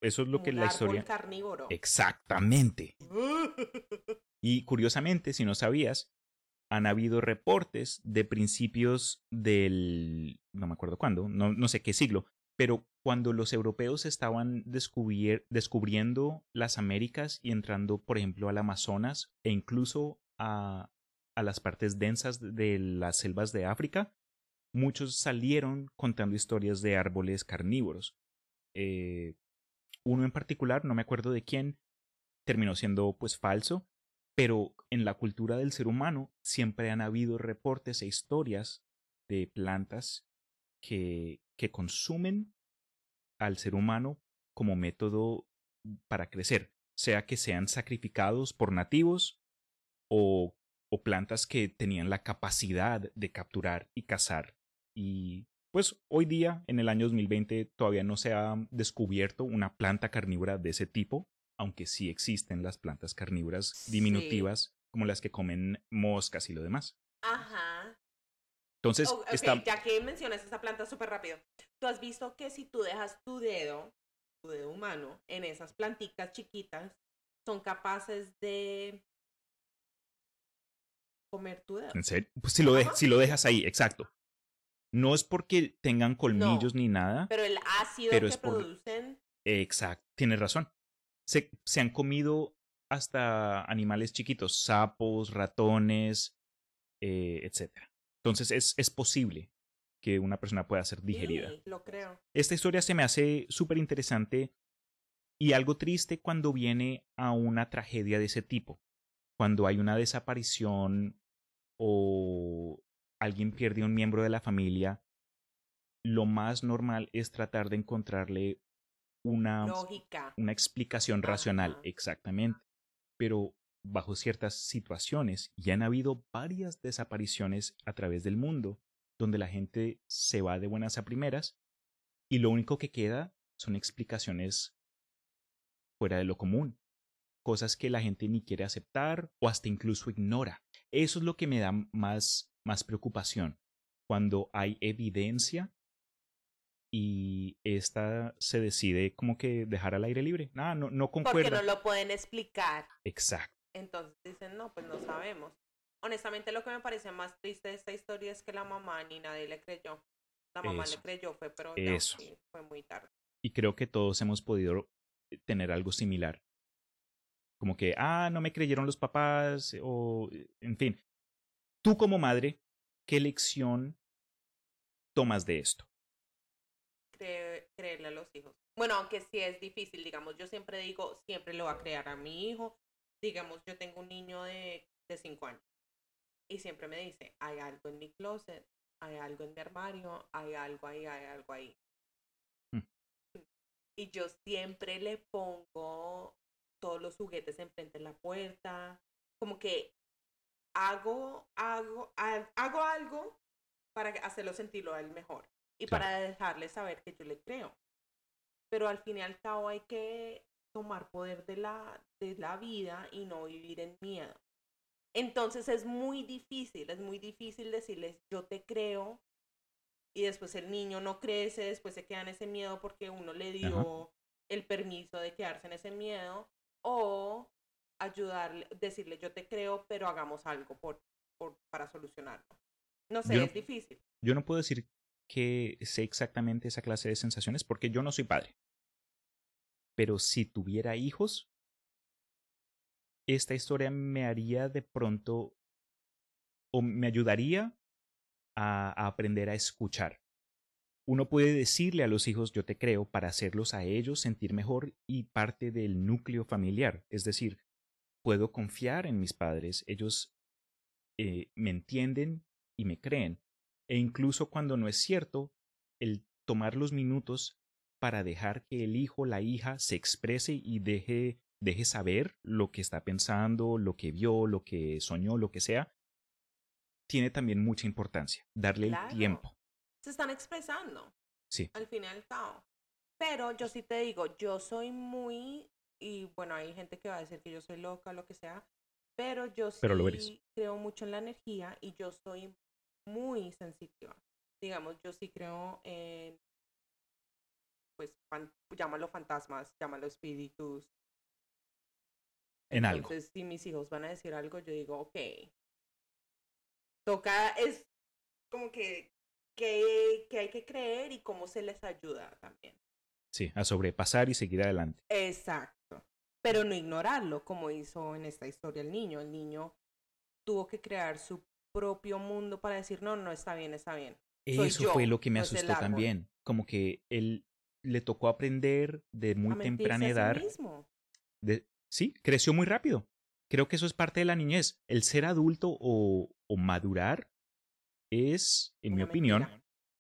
Eso es lo que Un la árbol historia. carnívoro. Exactamente. Y curiosamente, si no sabías, han habido reportes de principios del, no me acuerdo cuándo, no, no sé qué siglo, pero cuando los europeos estaban descubriendo las Américas y entrando, por ejemplo, al Amazonas e incluso a, a las partes densas de las selvas de África, muchos salieron contando historias de árboles carnívoros. Eh, uno en particular, no me acuerdo de quién, terminó siendo pues falso, pero en la cultura del ser humano siempre han habido reportes e historias de plantas que, que consumen al ser humano como método para crecer, sea que sean sacrificados por nativos o, o plantas que tenían la capacidad de capturar y cazar. Y pues hoy día, en el año 2020, todavía no se ha descubierto una planta carnívora de ese tipo, aunque sí existen las plantas carnívoras Sí. diminutivas como las que comen moscas y lo demás. Ajá. Entonces, Oh, está... ya que mencionas esa planta súper rápido. Tú has visto que si tú dejas tu dedo, tu dedo humano, en esas plantitas chiquitas, son capaces de comer tu dedo. ¿En serio? Pues si lo, de- si lo dejas ahí, exacto. No es porque tengan colmillos ni nada. Pero el ácido Pero que es por- producen, Exacto, tienes razón. Se, se han comido hasta animales chiquitos, sapos, ratones, eh, etc. Entonces es, es posible que una persona pueda ser digerida. sí, lo creo. Esta historia se me hace súper interesante y algo triste cuando viene a una tragedia de ese tipo. Cuando hay una desaparición o alguien pierde un miembro de la familia, lo más normal es tratar de encontrarle una, Lógica. una explicación racional, exactamente. Pero bajo ciertas situaciones, y han habido varias desapariciones a través del mundo, donde la gente se va de buenas a primeras, y lo único que queda son explicaciones fuera de lo común, cosas que la gente ni quiere aceptar o hasta incluso ignora. Eso es lo que me da más, más preocupación, cuando hay evidencia y esta se decide como que dejar al aire libre. Nada, no, no Porque concuerda. no lo pueden explicar. Exacto. Entonces dicen, no, pues no sabemos. Honestamente, lo que me parece más triste de esta historia es que la mamá ni nadie le creyó. La mamá Eso. le creyó, fue, pero ya Eso. sí, fue muy tarde. Y creo que todos hemos podido tener algo similar. Como que, ah, no me creyeron los papás, o, en fin. Tú como madre, ¿qué lección tomas de esto? Cre- creerle a los hijos. Bueno, aunque sí es difícil, digamos, yo siempre digo, siempre lo va a crear a mi hijo. Digamos, yo tengo un niño de, de cinco años y siempre me dice, hay algo en mi closet, hay algo en mi armario, hay algo ahí, hay algo ahí. Mm. Y yo siempre le pongo todos los juguetes enfrente de la puerta, como que hago, hago, hago algo para hacerlo sentirlo a él mejor y para dejarle saber que yo le creo. Pero al fin y al cabo hay que tomar poder de la, de la vida y no vivir en miedo. Entonces es muy difícil, es muy difícil decirles yo te creo y después el niño no crece, después se queda en ese miedo porque uno le dio el permiso de quedarse en ese miedo o ayudarle, decirle yo te creo, pero hagamos algo por, por para solucionarlo. No sé, es difícil. Yo no puedo decir que sé exactamente esa clase de sensaciones porque yo no soy padre. Pero si tuviera hijos, esta historia me haría de pronto o me ayudaría a, aprender a escuchar. Uno puede decirle a los hijos yo te creo para hacerlos a ellos sentir mejor y parte del núcleo familiar. Es decir, puedo confiar en mis padres, ellos eh, me entienden y me creen. E incluso cuando no es cierto, el tomar los minutos para dejar que el hijo, la hija se exprese y deje, deje saber lo que está pensando, lo que vio, lo que soñó, lo que sea, tiene también mucha importancia. Darle el tiempo. Se están expresando. Sí. Al fin y al cabo. Pero yo sí te digo, yo soy muy, y bueno, hay gente que va a decir que yo soy loca, lo que sea, pero yo sí creo mucho en la energía y yo soy muy sensitiva. Digamos, yo sí creo en, pues, llámalo fantasmas, llámalo espíritus. En algo. Entonces, si mis hijos van a decir algo, yo digo, ok. Toca, es como que, que, que hay que creer y cómo se les ayuda también. Sí, a sobrepasar y seguir adelante. Exacto. Pero no ignorarlo, como hizo en esta historia el niño. El niño tuvo que crear su propio mundo para decir, no, no, está bien, está bien. Eso fue lo que me asustó también. Como que él le tocó aprender de muy temprana edad. De, sí, creció muy rápido. Creo que eso es parte de la niñez. El ser adulto o, o madurar es, en mi opinión,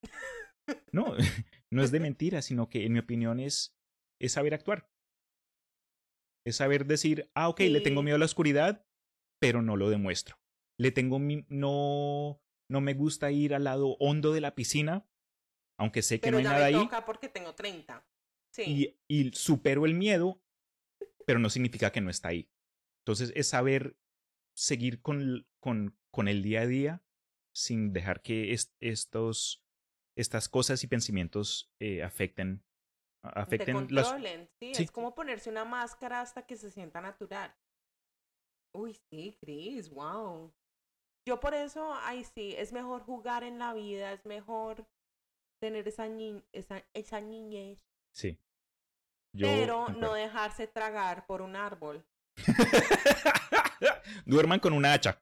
no, no es de mentira, sino que en mi opinión es, es saber actuar. Es saber decir, ah, ok, le tengo miedo a la oscuridad, pero no lo demuestro le tengo no no me gusta ir al lado hondo de la piscina, aunque sé que no hay nada ahí. Toca porque tengo 30. Sí. Y, y supero el miedo, pero no significa que no está ahí. Entonces es saber seguir con, con, con el día a día sin dejar que estos, estas cosas y pensamientos eh, afecten afecten Te sí, es como ponerse una máscara hasta que se sienta natural. Uy, sí, Chris, wow. Yo por eso, ay sí, es mejor jugar en la vida, es mejor tener esa, esa, esa niñez. Sí. pero no dejarse tragar por un árbol. Duerman con una hacha.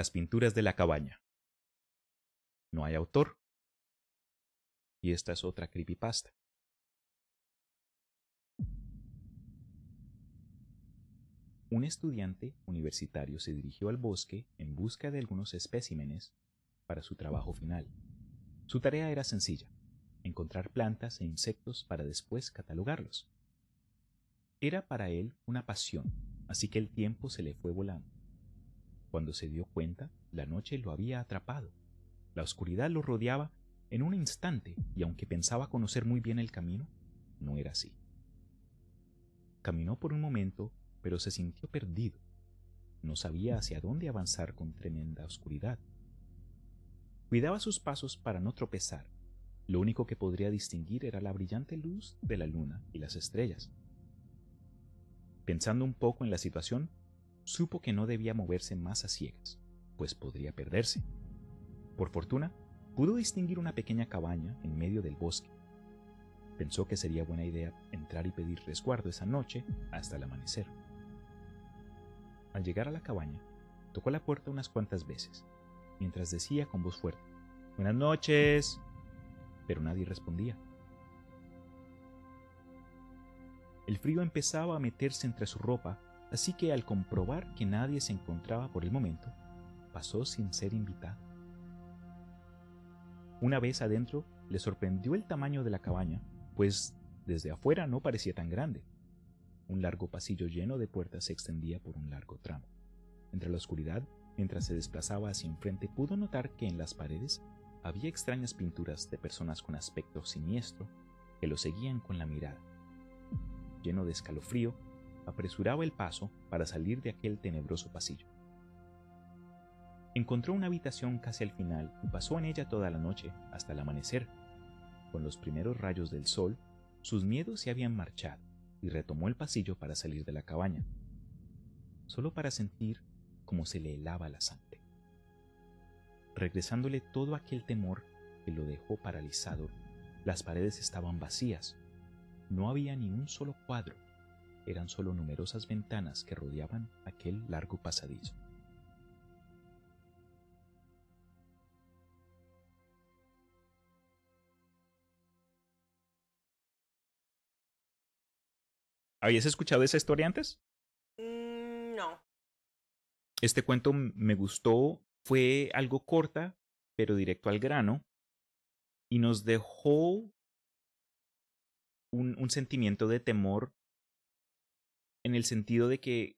Las pinturas de la cabaña. No hay autor. Y esta es otra creepypasta. Un estudiante universitario se dirigió al bosque en busca de algunos especímenes para su trabajo final. Su tarea era sencilla, encontrar plantas e insectos para después catalogarlos. Era para él una pasión, así que el tiempo se le fue volando. Cuando se dio cuenta, la noche lo había atrapado. La oscuridad lo rodeaba en un instante y aunque pensaba conocer muy bien el camino, no era así. Caminó por un momento, pero se sintió perdido. No sabía hacia dónde avanzar con tremenda oscuridad. Cuidaba sus pasos para no tropezar. Lo único que podría distinguir era la brillante luz de la luna y las estrellas. Pensando un poco en la situación, supo que no debía moverse más a ciegas, pues podría perderse. Por fortuna, pudo distinguir una pequeña cabaña en medio del bosque. Pensó que sería buena idea entrar y pedir resguardo esa noche hasta el amanecer. Al llegar a la cabaña, tocó la puerta unas cuantas veces, mientras decía con voz fuerte, Buenas noches. Pero nadie respondía. El frío empezaba a meterse entre su ropa, así que al comprobar que nadie se encontraba por el momento, pasó sin ser invitado. Una vez adentro, le sorprendió el tamaño de la cabaña, pues desde afuera no parecía tan grande. Un largo pasillo lleno de puertas se extendía por un largo tramo. Entre la oscuridad, mientras se desplazaba hacia enfrente, pudo notar que en las paredes había extrañas pinturas de personas con aspecto siniestro que lo seguían con la mirada. Lleno de escalofrío, apresuraba el paso para salir de aquel tenebroso pasillo. Encontró una habitación casi al final y pasó en ella toda la noche hasta el amanecer. Con los primeros rayos del sol, sus miedos se habían marchado y retomó el pasillo para salir de la cabaña, solo para sentir cómo se le helaba la sangre, regresándole todo aquel temor que lo dejó paralizado. Las paredes estaban vacías, no había ni un solo cuadro, eran solo numerosas ventanas que rodeaban aquel largo pasadizo. ¿Habías escuchado esa historia antes? Mm, no. Este cuento me gustó, fue algo corta, pero directo al grano, y nos dejó un, un sentimiento de temor en el sentido de que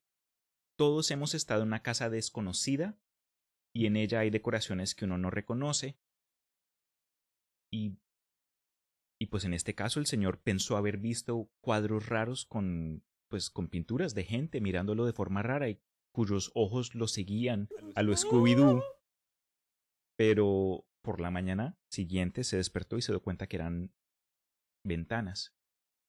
todos hemos estado en una casa desconocida y en ella hay decoraciones que uno no reconoce. Y, y pues en este caso el señor pensó haber visto cuadros raros con pues con pinturas de gente mirándolo de forma rara y cuyos ojos lo seguían a lo Scooby-Doo. Pero por la mañana siguiente se despertó y se dio cuenta que eran ventanas,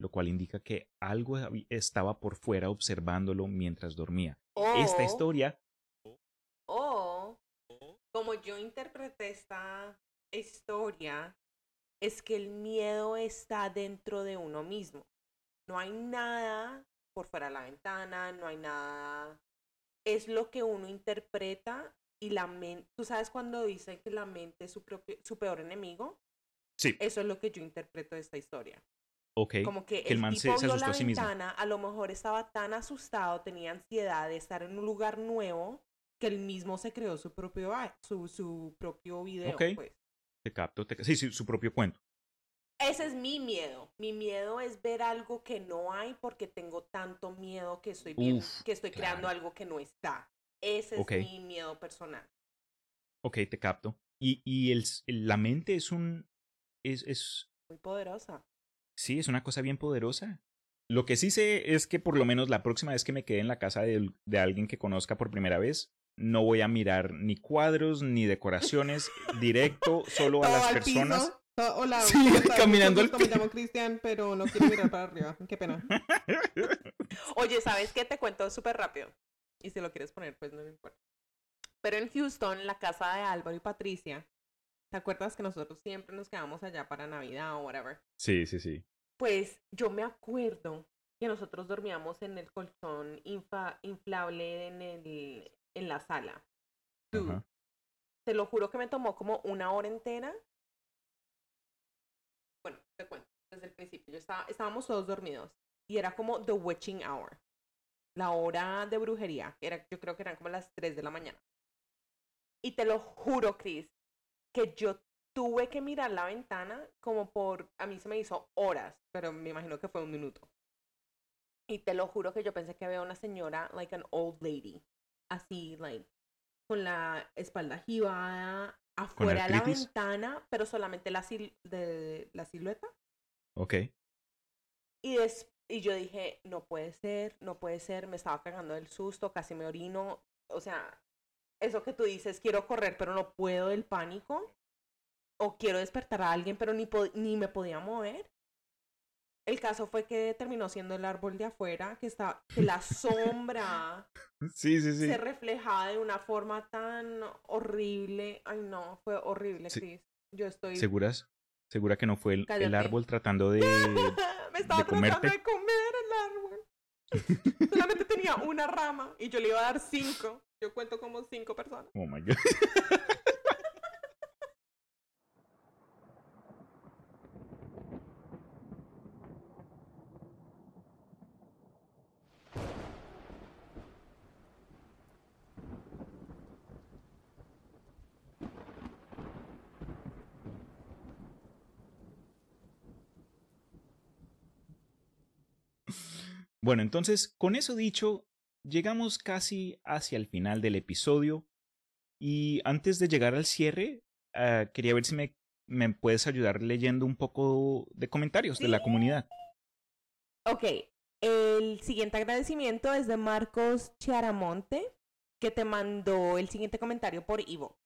lo cual indica que algo estaba por fuera observándolo mientras dormía. Esta O- historia, O, como yo interpreté esta historia, es que el miedo está dentro de uno mismo. No hay nada por fuera de la ventana, no hay nada. Es lo que uno interpreta y la mente. ¿Tú sabes cuando dicen que la mente es su, propio, su peor enemigo? sí, Eso es lo que yo interpreto de esta historia. Ok, Como que, que el el, man se- tipo se vio asustó la a sí mismo. ventana, a lo mejor estaba tan asustado, tenía ansiedad de estar en un lugar nuevo, que él mismo se creó su propio, su, su propio video. Ok. Pues. te capto, te- sí, sí, su propio cuento. Ese es mi miedo. Mi miedo es ver algo que no hay porque tengo tanto miedo que estoy, viendo- Uf, que estoy creando claro. algo que no está. Ese es Ok. mi miedo personal. Ok, te capto. Y, y el, la mente es un, es, es, Muy poderosa. Sí, es una cosa bien poderosa. Lo que sí sé es que por lo menos la próxima vez que me quede en la casa de, de alguien que conozca por primera vez, no voy a mirar ni cuadros ni decoraciones, directo solo a las personas. Hola, Sí, caminando al Me llamo Cristian, pero no quiero mirar para arriba. Qué pena. Oye, ¿sabes qué? Te cuento súper rápido. Y si lo quieres poner, pues no me importa. Pero en Houston, la casa de Álvaro y Patricia, ¿te acuerdas que nosotros siempre nos quedamos allá para Navidad o whatever? Sí, sí, sí. Pues yo me acuerdo que nosotros dormíamos en el colchón infa- inflable en, el, en la sala. Dude, Ajá. te lo juro que me tomó como una hora entera. Bueno, te cuento, desde el principio. Yo estaba, estábamos todos dormidos y era como the witching hour. La hora de brujería. Era, yo creo que eran como las 3 de la mañana. Y te lo juro, Chris, que yo tuve que mirar la ventana como por, a mí se me hizo horas, pero me imagino que fue un minuto. Y te lo juro que yo pensé que había una señora, like an old lady, así, like, con la espalda jibada, afuera de la ventana, pero solamente la, sil- de, la silueta. Ok. Y, des- y yo dije, no puede ser, no puede ser, me estaba cagando del susto, casi me orino. O sea, eso que tú dices, quiero correr, pero no puedo del pánico. O quiero despertar a alguien, pero ni, ni me podía mover. El caso fue que terminó siendo el árbol de afuera, que, está, que la sombra Sí, sí, sí. se reflejaba de una forma tan horrible. Ay, no, fue horrible, Sí. Chris. Yo estoy... ¿Seguras? ¿Segura que no fue el, el árbol tratando de... me estaba de comerte? tratando de comer el árbol. Solamente tenía una rama y yo le iba a dar cinco. Yo cuento como cinco personas. Oh my god. Bueno, entonces, con eso dicho, llegamos casi hacia el final del episodio. Y antes de llegar al cierre, ah, quería ver si me, me puedes ayudar leyendo un poco de comentarios de la comunidad. Ok, el siguiente agradecimiento es de Marcos Chiaramonte, que te mandó el siguiente comentario por Ivo.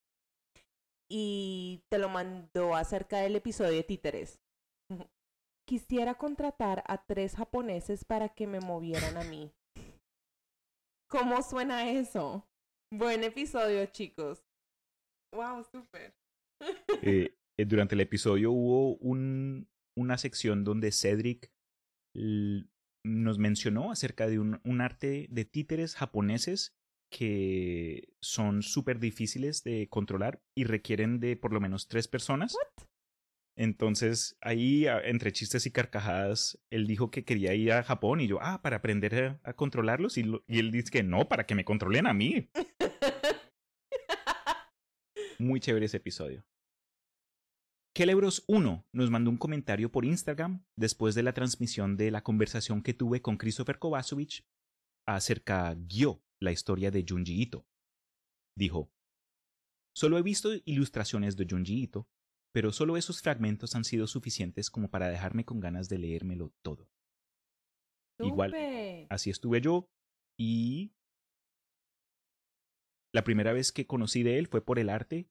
Y te lo mandó acerca del episodio de Títeres. Quisiera contratar a tres japoneses para que me movieran a mí. ¿Cómo suena eso? Buen episodio, chicos. Wow, súper. Eh, eh, durante el episodio hubo un- una sección donde Cedric nos mencionó acerca de un, un arte de títeres japoneses que son súper difíciles de controlar y requieren de por lo menos tres personas. Entonces, ahí, entre chistes y carcajadas, él dijo que quería ir a Japón y yo, ah, para aprender a, controlarlos. Y, y él dice que no, para que me controlen a mí. Muy chévere ese episodio. Kelebros 1 nos mandó un comentario por Instagram después de la transmisión de la conversación que tuve con Christopher Kovacevic acerca Gyo, la historia de Junji Ito. Dijo, Solo he visto ilustraciones de Junji Ito, pero solo esos fragmentos han sido suficientes como para dejarme con ganas de leérmelo todo. Igual. Así estuve yo y la primera vez que conocí de él fue por el arte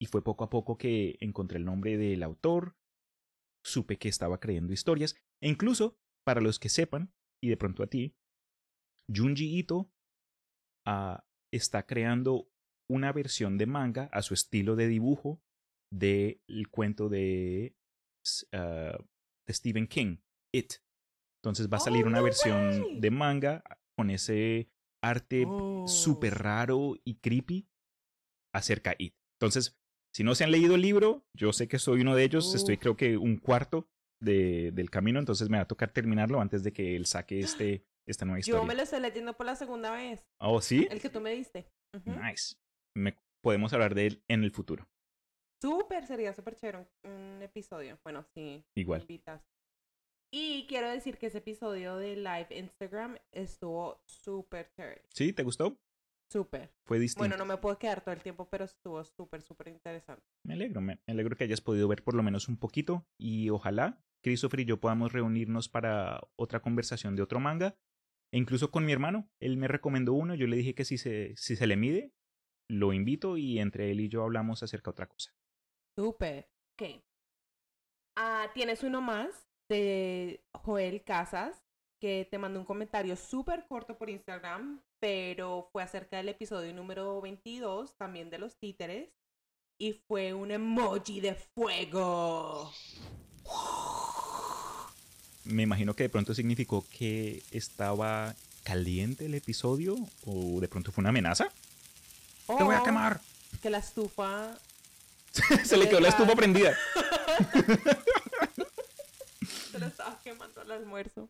y fue poco a poco que encontré el nombre del autor, supe que estaba creando historias e incluso, para los que sepan, y de pronto a ti, Junji Ito ah, está creando una versión de manga a su estilo de dibujo del cuento de, ah, de Stephen King, It. Entonces va a ¡Oh, salir una no versión way! de manga con ese arte Oh. súper raro y creepy acerca It. Entonces, si no se han leído el libro, yo sé que soy uno de ellos, estoy creo que un cuarto de, del camino, entonces me va a tocar terminarlo antes de que él saque este, esta nueva historia. Yo me lo estoy leyendo por la segunda vez. Oh, ¿sí? El que tú me diste. Nice. Me- podemos hablar de él en el futuro. Súper, sería súper chévere un, un episodio. Bueno, sí. Igual. invitas. Y quiero decir que ese episodio de live Instagram estuvo súper chévere. ¿Sí? ¿Te gustó? Súper. Fue distinto. Bueno, no me puedo quedar todo el tiempo, pero estuvo súper, súper interesante. Me alegro, me, me alegro que hayas podido ver por lo menos un poquito y ojalá Christopher y yo podamos reunirnos para otra conversación de otro manga. E incluso con mi hermano, él me recomendó uno, yo le dije que si se, si se le mide, lo invito y entre él y yo hablamos acerca de otra cosa. Súper. Ok. Ah, Tienes uno más de Joel Casas que te mandó un comentario súper corto por Instagram, pero fue acerca del episodio número 22, también de los títeres, y fue un emoji de fuego. Me imagino que de pronto significó que estaba caliente el episodio o de pronto fue una amenaza. ¡Te voy a quemar! Que la estufa Se le quedó la estufa prendida. se la estaba quemando al almuerzo.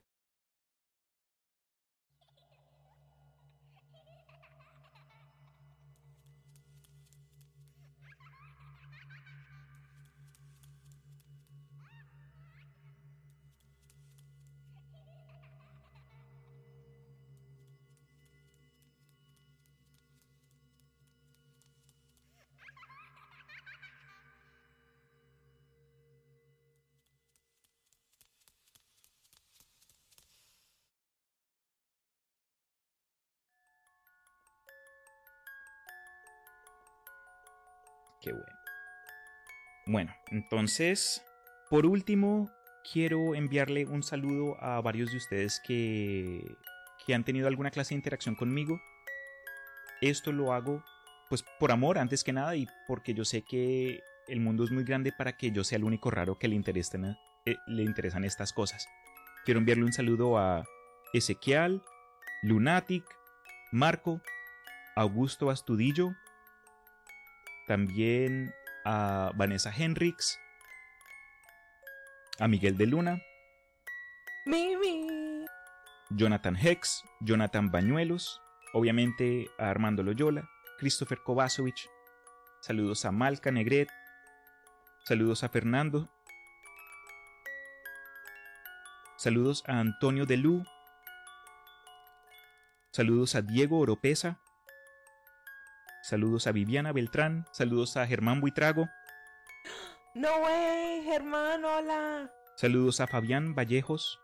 Qué bueno. Bueno, entonces, por último, quiero enviarle un saludo a varios de ustedes que, que han tenido alguna clase de interacción conmigo. Esto lo hago, pues, por amor antes que nada y porque yo sé que el mundo es muy grande para que yo sea el único raro que le, interesen, eh, le interesan estas cosas. Quiero enviarle un saludo a Ezequiel, Lunatic, Marco, Augusto Astudillo, también a Vanessa Henrix, a Miguel de Luna, Mimi. Jonathan Hex, Jonathan Bañuelos, obviamente a Armando Loyola, Christopher Kovacevic, saludos a Malca Negret, saludos a Fernando, saludos a Antonio Delú, Saludos a Diego Oropesa. Saludos a Viviana Beltrán. Saludos a Germán Buitrago. No way, Germán, hola. Saludos a Fabián Vallejos.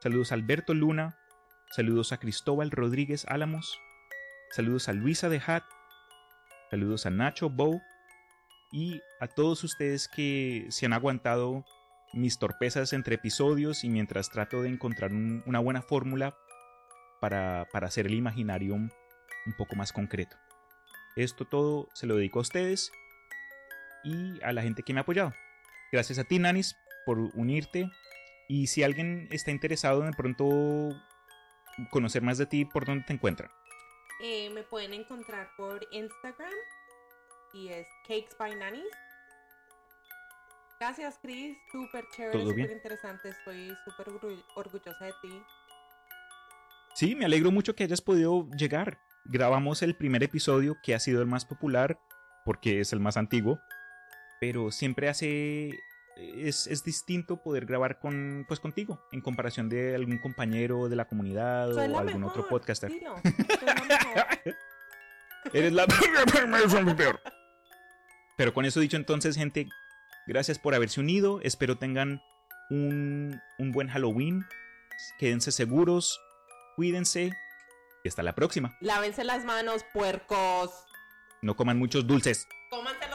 Saludos a Alberto Luna. Saludos a Cristóbal Rodríguez Álamos. Saludos a Luisa de Hat. Saludos a Nacho Bow. Y a todos ustedes que se han aguantado mis torpezas entre episodios y mientras trato de encontrar un- una buena fórmula para, para hacer el imaginario un, un poco más concreto. Esto todo se lo dedico a ustedes y a la gente que me ha apoyado. Gracias a ti, Nanis, por unirte. Y si alguien está interesado en de pronto conocer más de ti, ¿por dónde te encuentran? Eh, me pueden encontrar por Instagram y es Cakes by. Gracias, Chris. Súper chévere, súper interesante. Estoy súper orgu- orgullosa de ti. Sí, me alegro mucho que hayas podido llegar. Grabamos el primer episodio que ha sido el más popular porque es el más antiguo, pero siempre hace es, es distinto poder grabar con pues contigo en comparación de algún compañero de la comunidad Soy o la algún mejor, otro podcaster. dilo. Eres la peor. Pero con eso dicho entonces, gente, gracias por haberse unido. Espero tengan un, un buen Halloween. Quédense seguros, cuídense y hasta la próxima. Lávense las manos, puercos. No coman muchos dulces. Cómanse